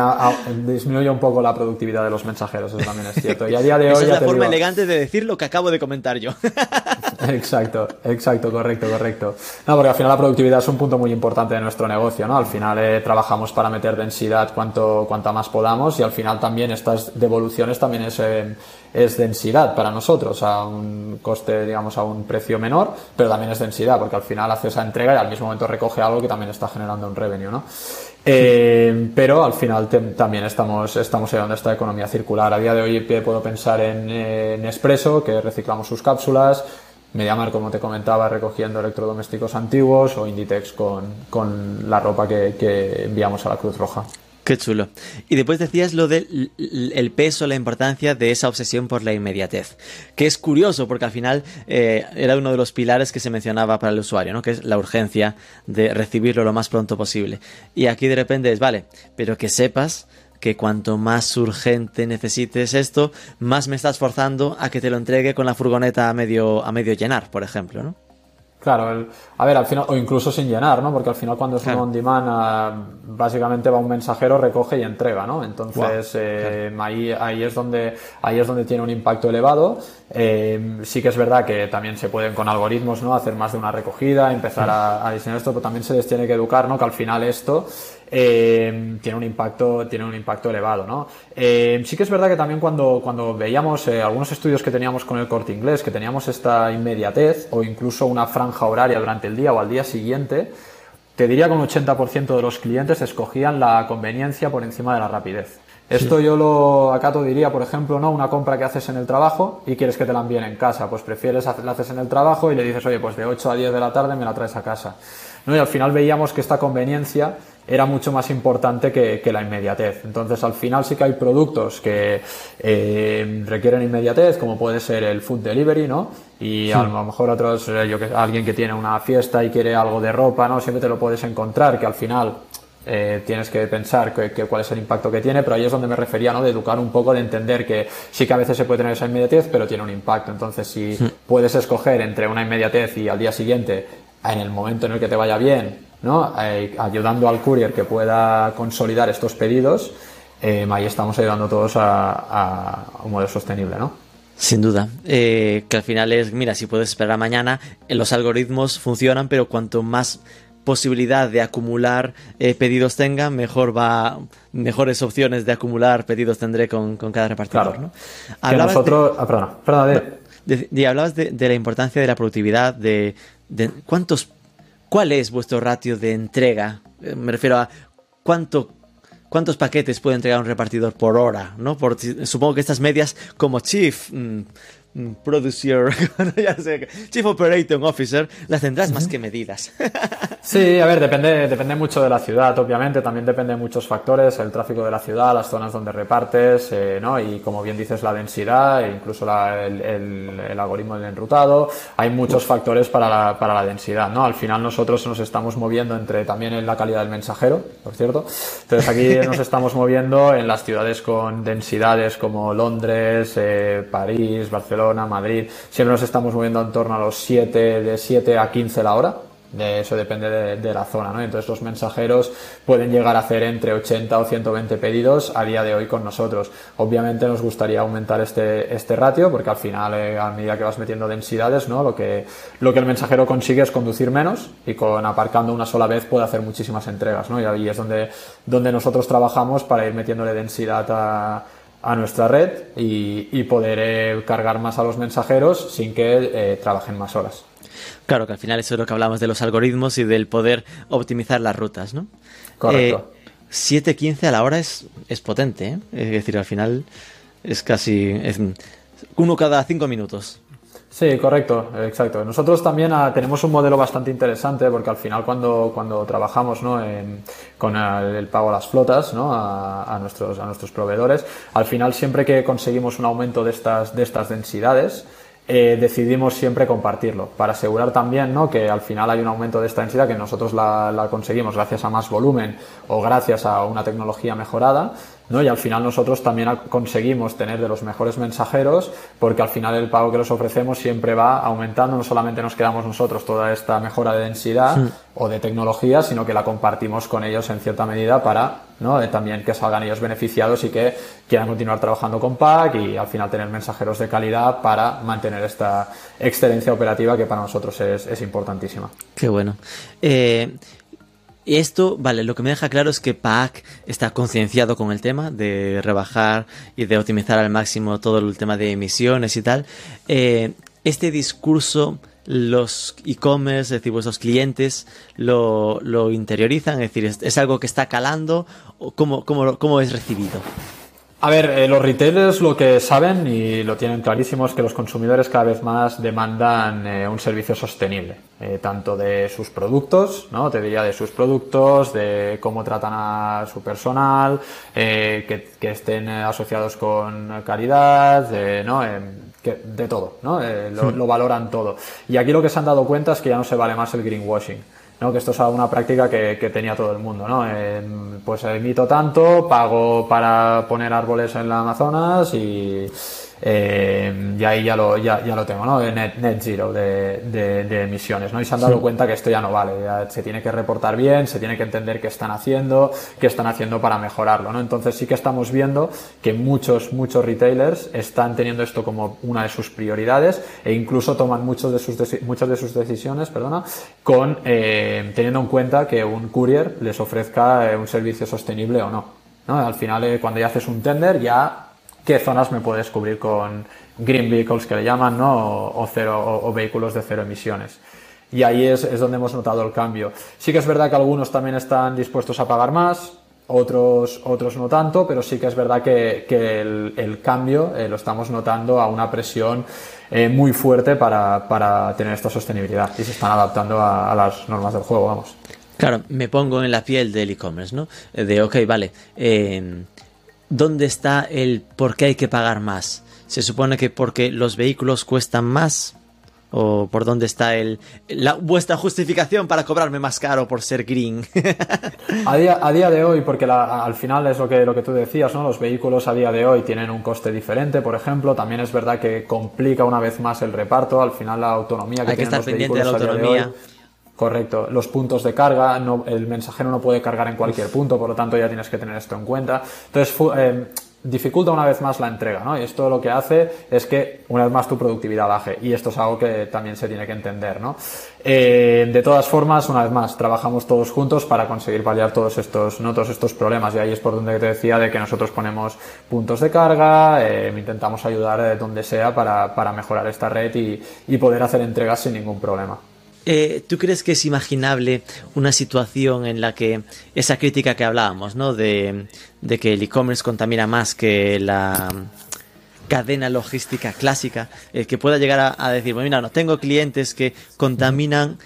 disminuye un poco la productividad de los mensajeros, eso también es cierto. Y a día de hoy. Esa es la forma elegante de decir lo que acabo de comentar yo. exacto, exacto, correcto, correcto. No, porque al final la productividad es un punto muy importante de nuestro negocio, ¿no? Al final eh, trabajamos para meter densidad cuanto, cuanta más podamos y al final también estas devoluciones también es, eh, es densidad para nosotros a un coste, digamos, a un precio menor, pero también es densidad porque al final hace esa entrega y al mismo momento recoge algo que también está generando un revenue, ¿no? Eh, pero al final también estamos, estamos a esta economía circular. A día de hoy puedo pensar en, en Espresso, que reciclamos sus cápsulas, Mediamar, como te comentaba, recogiendo electrodomésticos antiguos o Inditex con, con la ropa que, que, enviamos a la Cruz Roja. Qué chulo. Y después decías lo del el peso, la importancia de esa obsesión por la inmediatez, que es curioso porque al final eh, era uno de los pilares que se mencionaba para el usuario, ¿no? que es la urgencia de recibirlo lo más pronto posible. Y aquí de repente es, vale, pero que sepas que cuanto más urgente necesites esto, más me estás forzando a que te lo entregue con la furgoneta a medio, a medio llenar, por ejemplo, ¿no? Claro, a ver, al final, o incluso sin llenar, ¿no? Porque al final cuando es un on demand, ah, básicamente va un mensajero, recoge y entrega, ¿no? Entonces, eh, ahí, ahí, es donde, ahí es donde tiene un impacto elevado. Eh, sí que es verdad que también se pueden con algoritmos, ¿no? Hacer más de una recogida, empezar a, a, diseñar esto, pero también se les tiene que educar, ¿no? Que al final esto eh, tiene un impacto, tiene un impacto elevado, ¿no? Eh, sí que es verdad que también cuando, cuando veíamos eh, algunos estudios que teníamos con el corte inglés, que teníamos esta inmediatez o incluso una franja horaria durante el día o al día siguiente, te diría que un 80% de los clientes escogían la conveniencia por encima de la rapidez. Esto yo lo acato diría, por ejemplo, ¿no? Una compra que haces en el trabajo y quieres que te la envíen en casa. Pues prefieres la haces en el trabajo y le dices, oye, pues de 8 a 10 de la tarde me la traes a casa. ¿No? Y al final veíamos que esta conveniencia era mucho más importante que, la inmediatez. Entonces, al final sí que hay productos que eh, requieren inmediatez, como puede ser el food delivery, ¿no? Y a lo mejor otros, eh, yo que alguien que tiene una fiesta y quiere algo de ropa, ¿no? Siempre te lo puedes encontrar, que al final eh, tienes que pensar que, cuál es el impacto que tiene, pero ahí es donde me refería, ¿no? De educar un poco, de entender que sí que a veces se puede tener esa inmediatez, pero tiene un impacto. Entonces, si puedes escoger entre una inmediatez y al día siguiente, en el momento en el que te vaya bien, ¿no? Eh, ayudando al courier que pueda consolidar estos pedidos, eh, ahí estamos ayudando todos a, un modelo sostenible, ¿no? Sin duda, eh, que al final es, mira, si puedes esperar mañana, los algoritmos funcionan, pero cuanto más posibilidad de acumular pedidos tenga, mejor va, mejores opciones de acumular pedidos tendré con, cada repartidor. ¿no? nosotros, ah, perdona, perdona, de, hablabas de, la importancia de la productividad, de cuántos ¿Cuál es vuestro ratio de entrega? Eh, me refiero a cuánto, cuántos paquetes puede entregar un repartidor por hora, ¿no? Supongo que estas medias como Chief, Mm, producer, ya sé, Chief Operating Officer, las tendrás más que medidas. sí, a ver, depende, depende mucho de la ciudad, obviamente, también depende de muchos factores, el tráfico de la ciudad, las zonas donde repartes, eh, ¿no? Y como bien dices, la densidad, e incluso el, el, algoritmo del enrutado, hay muchos factores para la, para la densidad, ¿no? Al final nosotros nos estamos moviendo entre también en la calidad del mensajero, por cierto. Entonces aquí nos estamos moviendo en las ciudades con densidades como Londres, eh, París, Barcelona, Madrid, siempre nos estamos moviendo en torno a los 7, de 7 a 15 la hora. De eso depende de, la zona, ¿no? Entonces los mensajeros pueden llegar a hacer entre 80 o 120 pedidos a día de hoy con nosotros. Obviamente nos gustaría aumentar este, este ratio porque al final, eh, a medida que vas metiendo densidades, ¿no? Lo que, lo que el mensajero consigue es conducir menos y con aparcando una sola vez puede hacer muchísimas entregas, ¿no? Y ahí es donde, donde nosotros trabajamos para ir metiéndole densidad a a nuestra red y, poder eh, cargar más a los mensajeros sin que eh, trabajen más horas. Claro, que al final eso es lo que hablamos de los algoritmos y del poder optimizar las rutas, ¿no? Correcto. 7.15 eh, a la hora es, es potente, Es decir, al final es casi es uno cada cinco minutos. Sí, correcto, exacto. Nosotros también ah, tenemos un modelo bastante interesante porque al final cuando, cuando trabajamos ¿no? con el, pago a las flotas ¿no? a, nuestros, a nuestros proveedores, al final siempre que conseguimos un aumento de estas, de estas densidades, eh, decidimos siempre compartirlo para asegurar también ¿no? que al final hay un aumento de esta densidad que nosotros la, la conseguimos gracias a más volumen o gracias a una tecnología mejorada ¿no? Y al final nosotros también conseguimos tener de los mejores mensajeros porque al final el pago que les ofrecemos siempre va aumentando, no solamente nos quedamos nosotros toda esta mejora de densidad o de tecnología, sino que la compartimos con ellos en cierta medida para ¿no? también que salgan ellos beneficiados y que quieran continuar trabajando con PAC y al final tener mensajeros de calidad para mantener esta excelencia operativa que para nosotros es, es importantísima. Qué bueno. Eh, esto, vale, lo que me deja claro es que PAC está concienciado con el tema de rebajar y de optimizar al máximo todo el tema de emisiones y tal. Eh, este discurso, los e-commerce, es decir, vuestros clientes, lo, lo interiorizan, es decir, es, algo que está calando, cómo, cómo, cómo es recibido. A ver, eh, los retailers lo que saben y lo tienen clarísimo es que los consumidores cada vez más demandan eh, un servicio sostenible, eh, tanto de sus productos, ¿no? Te diría de sus productos, de cómo tratan a su personal, que, que, estén asociados con caridad, ¿no? Que, de todo, ¿no? Lo, lo valoran todo. Y aquí lo que se han dado cuenta es que ya no se vale más el greenwashing. ¿no? que esto es una práctica que, que tenía todo el mundo. ¿no? Eh, pues emito tanto, pago para poner árboles en la Amazonas y eh, y ahí ya lo, ya, ya lo tengo, ¿no? Net, net zero de, de, emisiones, ¿no? Y se han dado cuenta que esto ya no vale, se tiene que reportar bien, se tiene que entender qué están haciendo, qué están haciendo para mejorarlo, ¿no? Entonces sí que estamos viendo que muchos, muchos retailers están teniendo esto como una de sus prioridades e incluso toman muchos de sus, muchas de sus decisiones, perdona, con, eh, teniendo en cuenta que un courier les ofrezca eh, un servicio sostenible o no. ¿no? Al final, eh, cuando ya haces un tender, ya qué zonas me puedes cubrir con green vehicles que le llaman, ¿no? O, cero, o, vehículos de cero emisiones. Y ahí es, es, donde hemos notado el cambio. Sí que es verdad que algunos también están dispuestos a pagar más, otros, otros no tanto, pero sí que es verdad que, que el, cambio eh, lo estamos notando a una presión eh, muy fuerte para, para, tener esta sostenibilidad y se están adaptando a, las normas del juego, vamos. Claro, me pongo en la piel del e-commerce, ¿no? De, ok, vale, eh, ¿dónde está el por qué hay que pagar más? ¿Se supone que porque los vehículos cuestan más? ¿O por dónde está el, la, vuestra justificación para cobrarme más caro por ser green? a, día, a día de hoy, porque la, al final es lo que, lo que tú decías, ¿no? Los vehículos a día de hoy tienen un coste diferente, por ejemplo. También es verdad que complica una vez más el reparto. Al final la autonomía que Hay que tienen estar los pendiente de la autonomía. Correcto. Los puntos de carga, no, el mensajero no puede cargar en cualquier punto, por lo tanto ya tienes que tener esto en cuenta. Entonces, eh, dificulta una vez más la entrega, ¿no? Y esto lo que hace es que una vez más tu productividad baje. Y esto es algo que también se tiene que entender, ¿no? Eh, de todas formas, una vez más, trabajamos todos juntos para conseguir paliar todos estos, ¿no? todos estos problemas. Y ahí es por donde te decía de que nosotros ponemos puntos de carga, eh, intentamos ayudar de donde sea para, para mejorar esta red y, y poder hacer entregas sin ningún problema. Eh, ¿Tú crees que es imaginable una situación en la que esa crítica que hablábamos, ¿no? De, que el e-commerce contamina más que la cadena logística clásica, eh, que pueda llegar a, a decir, bueno, mira, no tengo clientes que contaminan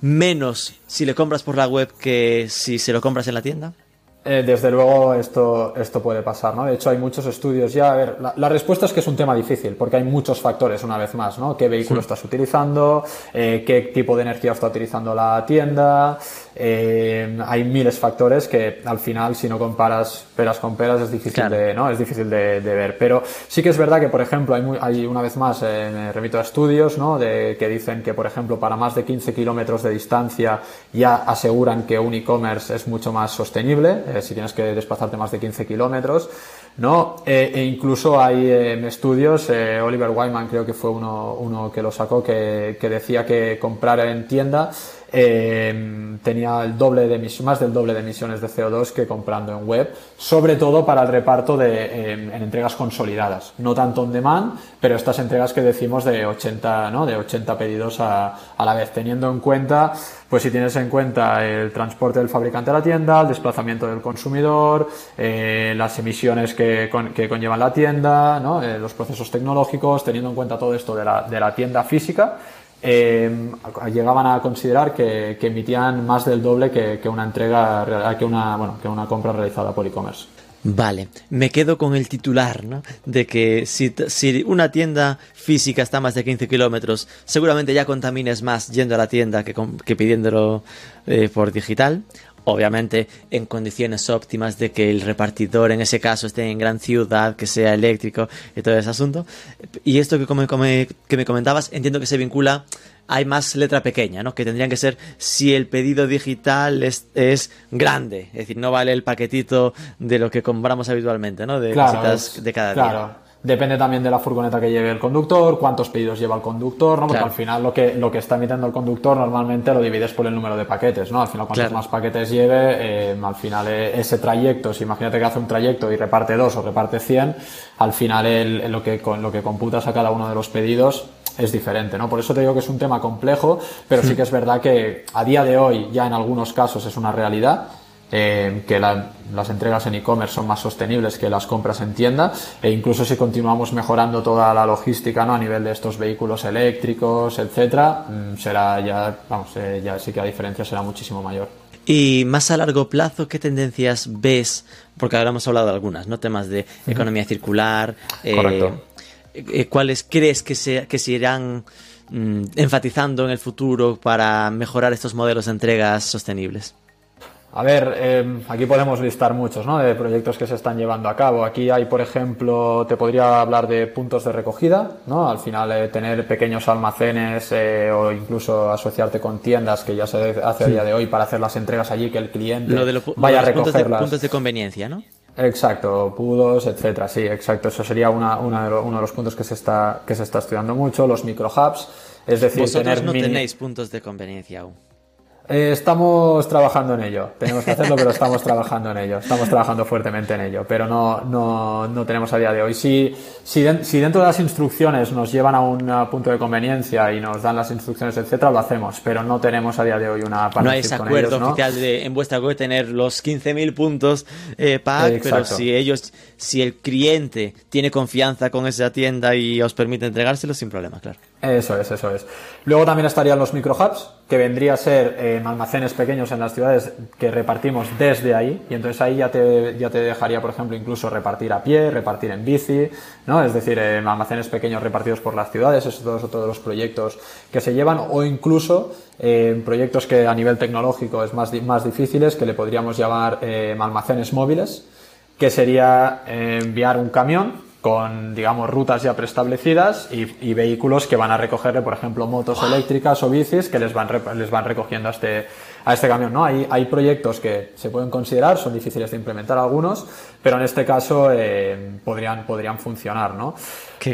menos si le compras por la web que si se lo compras en la tienda? Eh, desde luego esto, esto puede pasar, ¿no? De hecho hay muchos estudios ya. A ver, la, la, respuesta es que es un tema difícil porque hay muchos factores, una vez más, ¿no? ¿Qué vehículo sí. estás utilizando? Eh, ¿Qué tipo de energía está utilizando la tienda? Eh, hay miles de factores que al final, si no comparas peras con peras, es difícil, claro. de, ¿no? es difícil de, de, ver. Pero sí que es verdad que, por ejemplo, hay, muy, hay una vez más, eh, me remito a estudios ¿no? de, que dicen que, por ejemplo, para más de 15 kilómetros de distancia ya aseguran que un e-commerce es mucho más sostenible, eh, si tienes que desplazarte más de 15 kilómetros. ¿no? Eh, e incluso hay eh, estudios, eh, Oliver Wyman creo que fue uno, uno que lo sacó, que, que decía que comprar en tienda eh, tenía el doble de más del doble de emisiones de CO2 que comprando en web, sobre todo para el reparto de, eh, en entregas consolidadas, no tanto on demand, pero estas entregas que decimos de 80, ¿no? de 80 pedidos a, a la vez, teniendo en cuenta, pues si tienes en cuenta el transporte del fabricante a la tienda, el desplazamiento del consumidor, eh, las emisiones que, con, que, conllevan la tienda, ¿no? eh, los procesos tecnológicos, teniendo en cuenta todo esto de la, de la tienda física, eh, llegaban a considerar que, emitían más del doble que, una entrega, que una, bueno, que una compra realizada por e-commerce. Vale, me quedo con el titular, ¿no? De que si, una tienda física está a más de 15 kilómetros, seguramente ya contamines más yendo a la tienda que, que pidiéndolo eh, por digital. Obviamente en condiciones óptimas de que el repartidor en ese caso esté en gran ciudad, que sea eléctrico y todo ese asunto. Y esto que, como, que me comentabas, entiendo que se vincula hay más letra pequeña, ¿no? Que tendrían que ser si el pedido digital es, es grande, es decir, no vale el paquetito de lo que compramos habitualmente, ¿no? De cositas de cada día. Depende también de la furgoneta que lleve el conductor, cuántos pedidos lleva el conductor, ¿no? Porque al final lo que, lo que está emitiendo el conductor normalmente lo divides por el número de paquetes, ¿no? Al final cuantos más paquetes lleve, eh, al final eh, ese trayecto, si imagínate que hace un trayecto y reparte dos o reparte 100, al final el, lo, que, lo que computas a cada uno de los pedidos es diferente, ¿no? Por eso te digo que es un tema complejo, pero sí que es verdad que a día de hoy ya en algunos casos es una realidad. Eh, que las entregas en e-commerce son más sostenibles que las compras en tienda e incluso si continuamos mejorando toda la logística ¿no? a nivel de estos vehículos eléctricos, etcétera, mm, será ya, vamos, eh, ya sí que la diferencia será muchísimo mayor. Y más a largo plazo, ¿qué tendencias ves? Porque ahora hemos hablado de algunas, ¿no? Temas de economía circular, eh, eh, ¿cuáles crees que se, que se irán mm, enfatizando en el futuro para mejorar estos modelos de entregas sostenibles? A ver, em, aquí podemos listar muchos, ¿no? De proyectos que se están llevando a cabo. Aquí hay, por ejemplo, te podría hablar de puntos de recogida, ¿no? Al final, eh, tener pequeños almacenes eh, o incluso asociarte con tiendas que ya se hace a día de hoy para hacer las entregas allí, que el cliente vaya a recogerlas. puntos de conveniencia, ¿no? Exacto, pudos, etcétera. Sí, exacto. Eso sería una, de uno de los puntos que se está que se está estudiando mucho, los micro hubs. Es decir, Vosotros no tenéis puntos de conveniencia aún. Eh, estamos trabajando en ello. Tenemos que hacerlo, pero estamos trabajando en ello. Estamos trabajando fuertemente en ello, pero no, no, no tenemos a día de hoy. Si, si, si, dentro de las instrucciones nos llevan a un punto de conveniencia y nos dan las instrucciones, etcétera, lo hacemos, pero no tenemos a día de hoy una No hay ese acuerdo oficial de en vuestra web tener los 15.000 puntos eh, pack, pero si ellos, si el cliente tiene confianza con esa tienda y os permite entregárselo, sin problema, claro. Eso es, eso es. Luego también estarían los micro hubs, que vendría a ser eh, almacenes pequeños en las ciudades que repartimos desde ahí, y entonces ahí ya te, ya te dejaría, por ejemplo, incluso repartir a pie, repartir en bici, ¿no? Es decir, eh, almacenes pequeños repartidos por las ciudades, esos todos, todos los proyectos que se llevan, o incluso eh, proyectos que a nivel tecnológico es más, más difíciles, que le podríamos llamar almacenes móviles, que sería enviar un camión con, digamos, rutas ya preestablecidas y, vehículos que van a recogerle, por ejemplo, motos eléctricas o bicis que les van, les van recogiendo a este, a este camión, ¿no? Hay, hay proyectos que se pueden considerar, son difíciles de implementar algunos, pero en este caso eh, podrían, podrían funcionar, ¿no?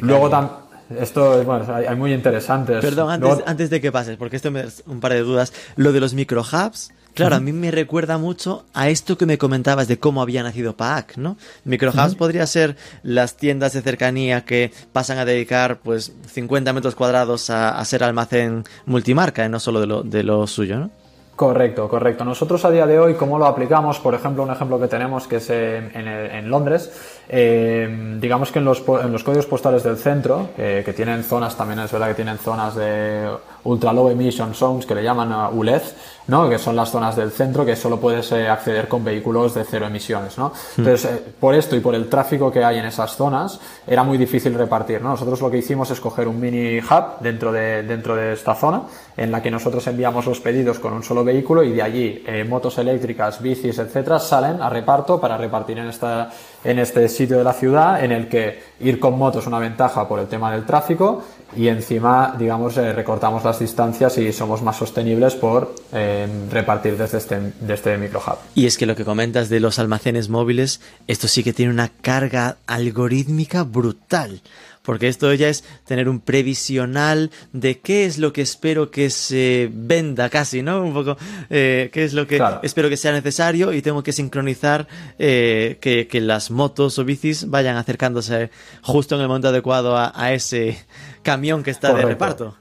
Luego también esto bueno, hay, muy interesantes. Perdón, antes, antes de que pases, porque esto me da un par de dudas. Lo de los micro hubs, Claro, a mí me recuerda mucho a esto que me comentabas de cómo había nacido PAC, ¿no? Microhubs podría ser las tiendas de cercanía que pasan a dedicar pues 50 metros cuadrados a, ser almacén multimarca, y no solo de lo, de lo suyo, ¿no? Correcto, correcto. Nosotros a día de hoy, ¿cómo lo aplicamos? Por ejemplo, un ejemplo que tenemos que es en, Londres. Eh, digamos que en los, en los, códigos postales del centro, eh, que tienen zonas, también es verdad que tienen zonas de ultra low emission zones que le llaman ULEZ, ¿no? que son las zonas del centro que solo puedes eh, acceder con vehículos de cero emisiones. ¿no? Hmm. Entonces, por esto y por el tráfico que hay en esas zonas, era muy difícil repartir. ¿no? Nosotros lo que hicimos es coger un mini hub dentro de, dentro de esta zona en la que nosotros enviamos los pedidos con un solo vehículo y de allí eh, motos eléctricas, bicis, etcétera, salen a reparto para repartir en, esta, en este sitio de la ciudad en el que ir con moto es una ventaja por el tema del tráfico y encima, digamos, eh, recortamos las distancias y somos más sostenibles por eh, repartir desde este, desde este micro hub. Y es que lo que comentas de los almacenes móviles, esto sí que tiene una carga algorítmica brutal porque esto ya es tener un previsional de qué es lo que espero que se venda casi, ¿no? Un poco, eh, qué es lo que espero que sea necesario y tengo que sincronizar eh, que, las motos o bicis vayan acercándose justo en el momento adecuado a, ese camión que está de reparto.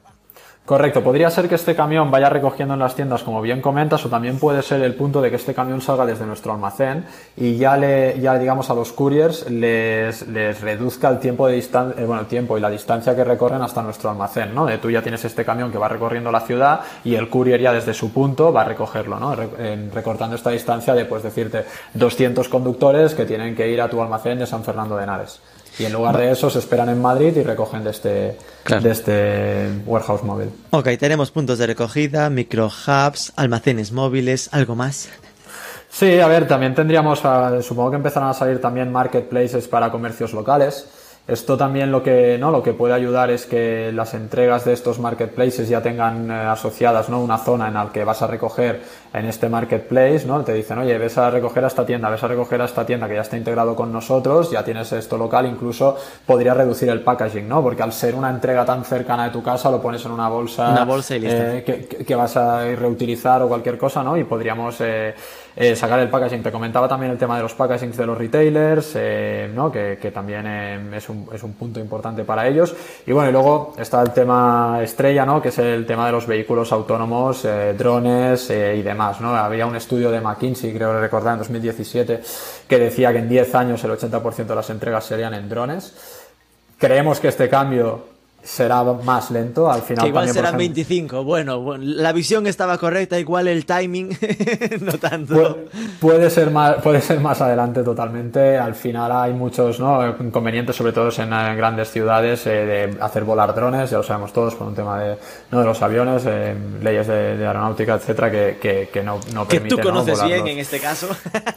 Correcto, podría ser que este camión vaya recogiendo en las tiendas, como bien comentas, o también puede ser el punto de que este camión salga desde nuestro almacén y ya le, ya digamos a los couriers les, les reduzca el tiempo de distancia, eh, bueno, el tiempo y la distancia que recorren hasta nuestro almacén, ¿no? De tú ya tienes este camión que va recorriendo la ciudad y el courier ya desde su punto va a recogerlo, ¿no? recortando esta distancia de, pues decirte, 200 conductores que tienen que ir a tu almacén de San Fernando de Henares. Y en lugar de eso se esperan en Madrid y recogen de este, de este warehouse móvil. Ok, tenemos puntos de recogida, micro hubs, almacenes móviles, ¿algo más? Sí, a ver, también tendríamos, ah, supongo que empezarán a salir también marketplaces para comercios locales. Esto también lo que, ¿no? lo que puede ayudar es que las entregas de estos marketplaces ya tengan eh, asociadas ¿no? una zona en la que vas a recoger en este marketplace, ¿no? Te dicen, oye, ves a recoger a esta tienda, ves a recoger a esta tienda que ya está integrado con nosotros, ya tienes esto local, incluso podría reducir el packaging, ¿no? Porque al ser una entrega tan cercana de tu casa, lo pones en una bolsa, una bolsa y eh, que, que, vas a reutilizar o cualquier cosa, ¿no? Y podríamos eh, eh, sacar el packaging. Te comentaba también el tema de los packagings de los retailers, eh, ¿no? que, que también eh, es, un, es un punto importante para ellos. Y bueno, y luego está el tema estrella, ¿no? que es el tema de los vehículos autónomos, drones y demás. ¿no? Había un estudio de McKinsey, creo recordar, en 2017, que decía que en 10 años el 80% de las entregas serían en drones. Creemos que este cambio será más lento al final. Que igual serán 25. Bueno, la visión estaba correcta, igual el timing no tanto. puede, ser más, puede ser más adelante totalmente. Al final hay muchos ¿no? inconvenientes, sobre todo en, grandes ciudades, eh, de hacer volar drones, ya lo sabemos todos, por un tema de, ¿no? de los aviones, eh, leyes de, aeronáutica, etcétera, que, que, no, no permiten. Que tú conoces bien en este caso.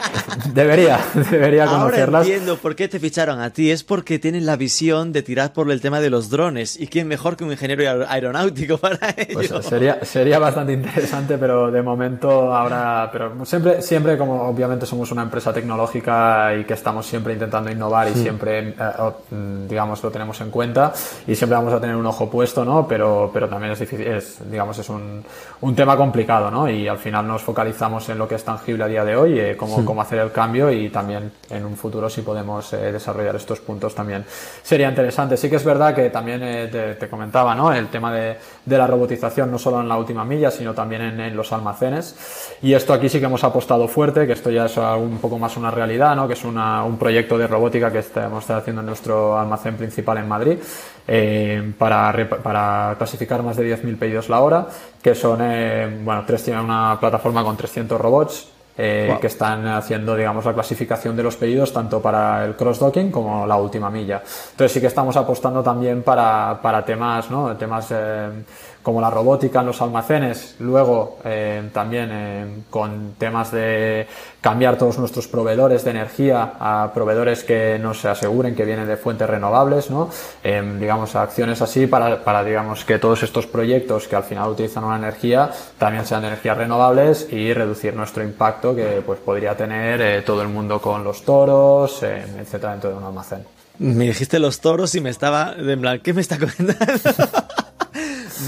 debería, debería conocerlas. Ahora entiendo por qué te ficharon a ti. Es porque tienen la visión de tirar por el tema de los drones ¿Y quién mejor que un ingeniero aeronáutico para pues ello? sería, sería bastante interesante, pero de momento ahora, pero siempre, siempre como obviamente somos una empresa tecnológica y que estamos siempre intentando innovar y siempre, eh, digamos, lo tenemos en cuenta y siempre vamos a tener un ojo puesto, ¿no? Pero, pero también es difícil, es, digamos, es un, un tema complicado, ¿no? Y al final nos focalizamos en lo que es tangible a día de hoy, eh, cómo, cómo hacer el cambio y también en un futuro si podemos eh, desarrollar estos puntos también sería interesante. Sí que es verdad que también te, comentaba, ¿no? El tema de, la robotización no solo en la última milla, sino también en, los almacenes. Y esto aquí sí que hemos apostado fuerte, que esto ya es un poco más una realidad, ¿no? Que es un proyecto de robótica que estamos haciendo en nuestro almacén principal en Madrid. Eh, para, para, clasificar más de 10.000 pedidos la hora, que son, eh, bueno, tres una plataforma con 300 robots eh, que están haciendo, digamos, la clasificación de los pedidos tanto para el cross-docking como la última milla. Entonces sí que estamos apostando también para, para temas, ¿no? Temas eh, como la robótica en los almacenes, luego eh, también eh, con temas de cambiar todos nuestros proveedores de energía a proveedores que nos aseguren que vienen de fuentes renovables, ¿no? Eh, digamos, acciones así para, para, digamos, que todos estos proyectos que al final utilizan una energía también sean de energías renovables y reducir nuestro impacto que pues podría tener todo el mundo con los toros, etcétera, dentro de un almacén. Me dijiste los toros y me estaba, de en ¿qué me está comentando?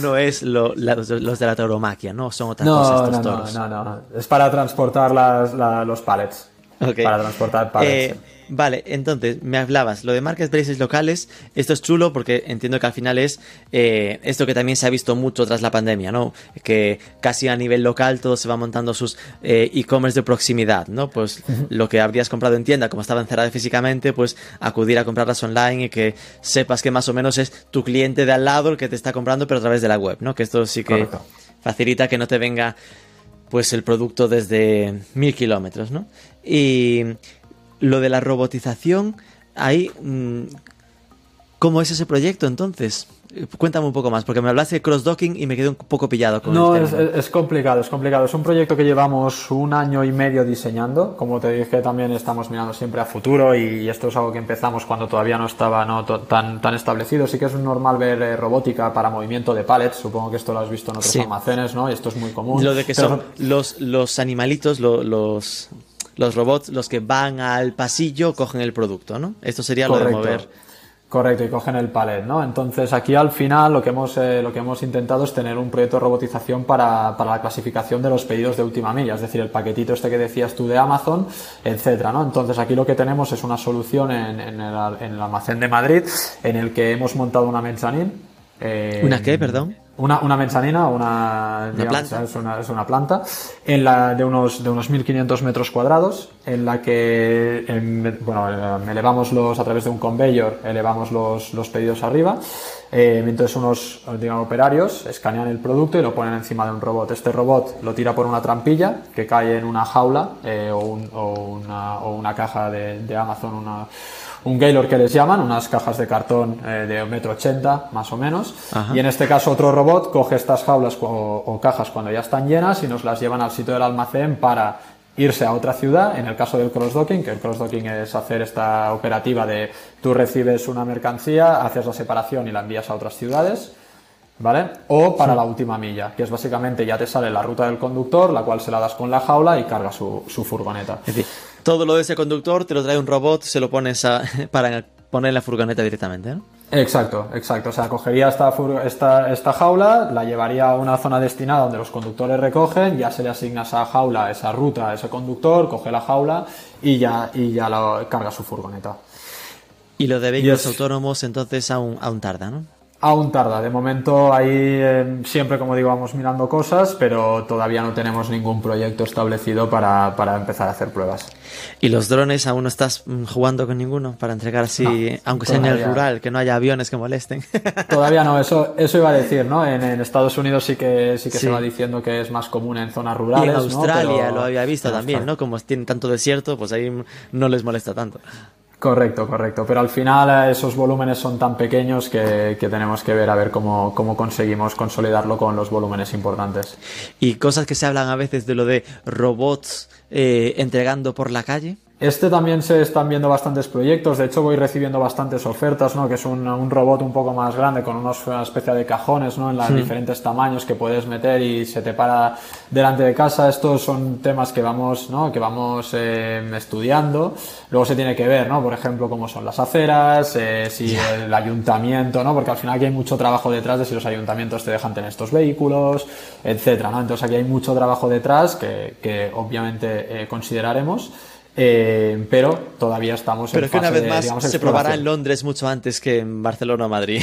no es lo, los de la tauromaquia, ¿no? Son otras cosas estos no, toros. No, no, no. Es para transportar las, los pallets. Para transportar pallets. Eh, Vale, entonces me hablabas, lo de marketplaces locales, esto es chulo porque entiendo que al final es eh, esto que también se ha visto mucho tras la pandemia, ¿no? Que casi a nivel local todo se va montando sus eh, e-commerce de proximidad, ¿no? Pues lo que habrías comprado en tienda, como estaba encerrada físicamente, pues acudir a comprarlas online y que sepas que más o menos es tu cliente de al lado el que te está comprando, pero a través de la web, ¿no? Que esto sí que facilita que no te venga pues el producto desde mil kilómetros, ¿no? Y lo de la robotización, ahí, mm, ¿cómo es ese proyecto entonces? Cuéntame un poco más, porque me hablaste de cross-docking y me quedé un poco pillado con No, el es, es, complicado, es complicado. Es un proyecto que llevamos un año y medio diseñando. Como te dije, también estamos mirando siempre a futuro y esto es algo que empezamos cuando todavía no estaba no, tan, tan establecido. Sí que es normal ver eh, robótica para movimiento de pallets. Supongo que esto lo has visto en otros almacenes, ¿no? Y esto es muy común. Lo de que son los, los animalitos, los los robots los que van al pasillo cogen el producto, ¿no? Esto sería lo de mover. Correcto, y cogen el palet, ¿no? Entonces aquí al final lo que hemos, eh, lo que hemos intentado es tener un proyecto de robotización para, para, la clasificación de los pedidos de última milla, es decir, el paquetito este que decías tú de Amazon, etcétera, ¿no? Entonces aquí lo que tenemos es una solución en, en, el, en el, almacén de Madrid en el que hemos montado una mezzanine. Eh, ¿Una qué, perdón? Una, una mezzanina, una, planta. Es, una, es una planta en la, de, unos, de unos 1500 metros cuadrados, en la que em, bueno, eh, elevamos los, a través de un conveyor, elevamos los, los pedidos arriba. Eh, entonces unos digamos, operarios escanean el producto y lo ponen encima de un robot. Este robot lo tira por una trampilla que cae en una jaula eh, o, un, o, una, o, una, caja de, de Amazon, una, un Gaylord que les llaman, unas cajas de cartón eh, de un metro ochenta más o menos. Ajá. Y en este caso otro robot coge estas jaulas o, o, cajas cuando ya están llenas y nos las llevan al sitio del almacén para irse a otra ciudad, en el caso del cross-docking, que el cross-docking es hacer esta operativa de tú recibes una mercancía, haces la separación y la envías a otras ciudades, ¿vale? O para sí. la última milla, que es básicamente ya te sale la ruta del conductor, la cual se la das con la jaula y carga su, su furgoneta. Es decir, todo lo de ese conductor te lo trae un robot, se lo pones a, para poner en la furgoneta directamente, ¿no? Exacto, exacto. O sea, cogería esta, esta, esta jaula, la llevaría a una zona destinada donde los conductores recogen, ya se le asigna esa jaula, esa ruta a ese conductor, coge la jaula y ya, y ya la carga su furgoneta. Y lo de vehículos es... autónomos entonces aún, aún tarda, ¿no? Aún tarda. De momento ahí eh, siempre, como digo, vamos mirando cosas, pero todavía no tenemos ningún proyecto establecido para, para empezar a hacer pruebas. ¿Y los drones aún no estás mm, jugando con ninguno para entregar así, no, aunque sea en el rural, que no haya aviones que molesten? Todavía no, eso, eso iba a decir, ¿no? En, en Estados Unidos sí que, sí que sí. se va diciendo que es más común en zonas rurales. Y en Australia ¿no? pero... lo había visto también, ¿no? Como tienen tanto desierto, pues ahí no les molesta tanto. Correcto, correcto. Pero al final eh, esos volúmenes son tan pequeños que, que tenemos que ver a ver cómo, cómo, conseguimos consolidarlo con los volúmenes importantes. Y cosas que se hablan a veces de lo de robots eh, entregando por la calle. Este también se están viendo bastantes proyectos, de hecho voy recibiendo bastantes ofertas, ¿no? que es un, un robot un poco más grande con unos, una especie de cajones ¿no? en los sí. diferentes tamaños que puedes meter y se te para delante de casa. Estos son temas que vamos, ¿no? que vamos eh, estudiando. Luego se tiene que ver, ¿no? por ejemplo, cómo son las aceras, eh, si el ayuntamiento, ¿no? porque al final aquí hay mucho trabajo detrás de si los ayuntamientos te dejan tener estos vehículos, etcétera. ¿no? Entonces aquí hay mucho trabajo detrás que, que obviamente eh, consideraremos. Eh, pero todavía estamos pero en que fase una vez de, más digamos, se probará en Londres mucho antes que en Barcelona o Madrid.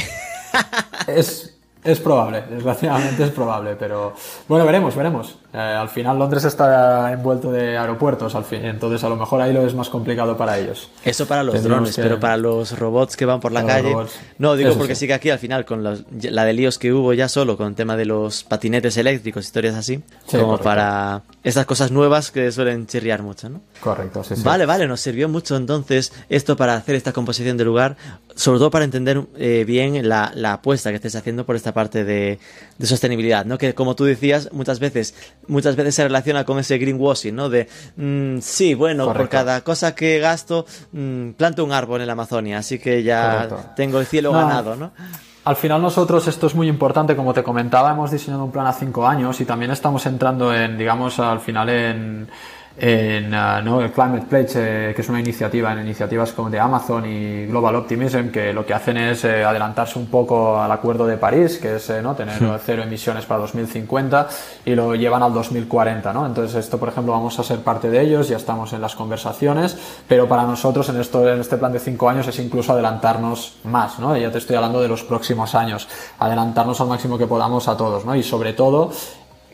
es, es probable, desgraciadamente es probable, pero bueno, veremos, veremos. Eh, al final Londres está envuelto de aeropuertos, al fin, entonces a lo mejor ahí lo es más complicado para ellos. Eso para los drones, que... pero para los robots que van por la calle. No, digo Eso porque sí. sí. que aquí al final, con los, la de líos que hubo ya solo con el tema de los patinetes eléctricos, historias así, sí, como correcto. para esas cosas nuevas que suelen chirriar mucho, ¿no? Correcto, sí, sí. Vale, vale, nos sirvió mucho entonces esto para hacer esta composición de lugar, sobre todo para entender eh, bien la, la, apuesta que estés haciendo por esta parte de, de sostenibilidad, ¿no? Que como tú decías, muchas veces muchas veces se relaciona con ese greenwashing, ¿no? De, mmm, sí, bueno, Correcto. por cada cosa que gasto, mmm, planto un árbol en la Amazonia, así que ya Correcto. tengo el cielo no. ganado, ¿no? Al final nosotros esto es muy importante, como te comentaba, hemos diseñado un plan a cinco años y también estamos entrando en, digamos, al final en en uh, ¿no? el Climate Pledge, eh, que es una iniciativa, en iniciativas como de Amazon y Global Optimism, que lo que hacen es eh, adelantarse un poco al Acuerdo de París, que es eh, ¿no? tener sí. cero emisiones para 2050 y lo llevan al 2040. ¿no? Entonces esto, por ejemplo, vamos a ser parte de ellos, ya estamos en las conversaciones, pero para nosotros en, esto, en este plan de cinco años es incluso adelantarnos más. ¿no? Ya te estoy hablando de los próximos años, adelantarnos al máximo que podamos a todos ¿no? y sobre todo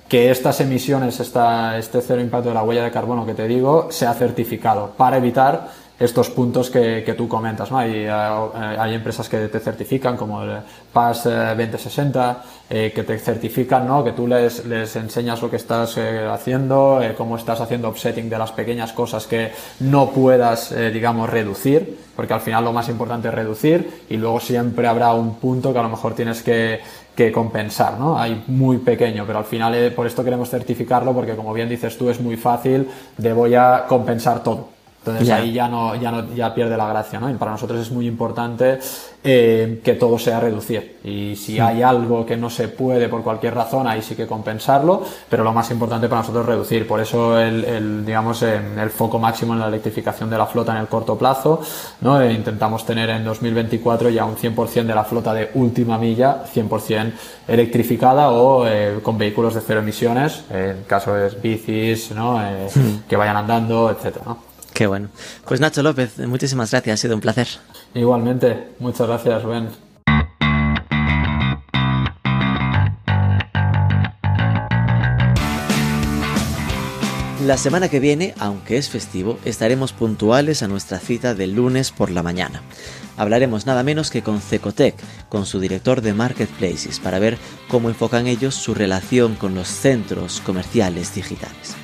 que estas emisiones, esta, este cero impacto de la huella de carbono que te digo, sea certificado para evitar estos puntos que, que tú comentas. ¿no? Hay, eh, hay, empresas que te certifican, como el PAS 2060, eh, que te certifican, ¿no? que tú les, les enseñas lo que estás eh, haciendo, eh, cómo estás haciendo offsetting de las pequeñas cosas que no puedas, eh, digamos, reducir, porque al final lo más importante es reducir y luego siempre habrá un punto que a lo mejor tienes que, que compensar, ¿no? Hay muy pequeño, pero al final eh, por esto queremos certificarlo porque como bien dices tú es muy fácil de voy a compensar todo. Entonces yeah. ahí ya no, ya no ya pierde la gracia, ¿no? Y para nosotros es muy importante eh, que todo sea reducir. Y si hay algo que no se puede por cualquier razón, ahí sí que compensarlo, pero lo más importante para nosotros es reducir. Por eso el, el digamos, el foco máximo en la electrificación de la flota en el corto plazo, ¿no? E intentamos tener en 2024 ya un 100% de la flota de última milla, 100% electrificada o eh, con vehículos de cero emisiones, en caso de bicis, ¿no? Eh, sí. que vayan andando, etcétera, ¿no? Qué bueno. Pues Nacho López, muchísimas gracias, ha sido un placer. Igualmente, muchas gracias, Ben. La semana que viene, aunque es festivo, estaremos puntuales a nuestra cita del lunes por la mañana. Hablaremos nada menos que con Cecotec, con su director de Marketplaces, para ver cómo enfocan ellos su relación con los centros comerciales digitales.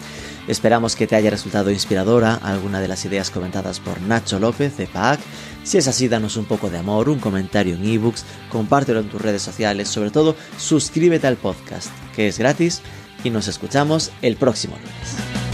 Esperamos que te haya resultado inspiradora alguna de las ideas comentadas por Nacho López de PAC. Si es así, danos un poco de amor, un comentario en ebooks, compártelo en tus redes sociales, sobre todo suscríbete al podcast, que es gratis, y nos escuchamos el próximo lunes.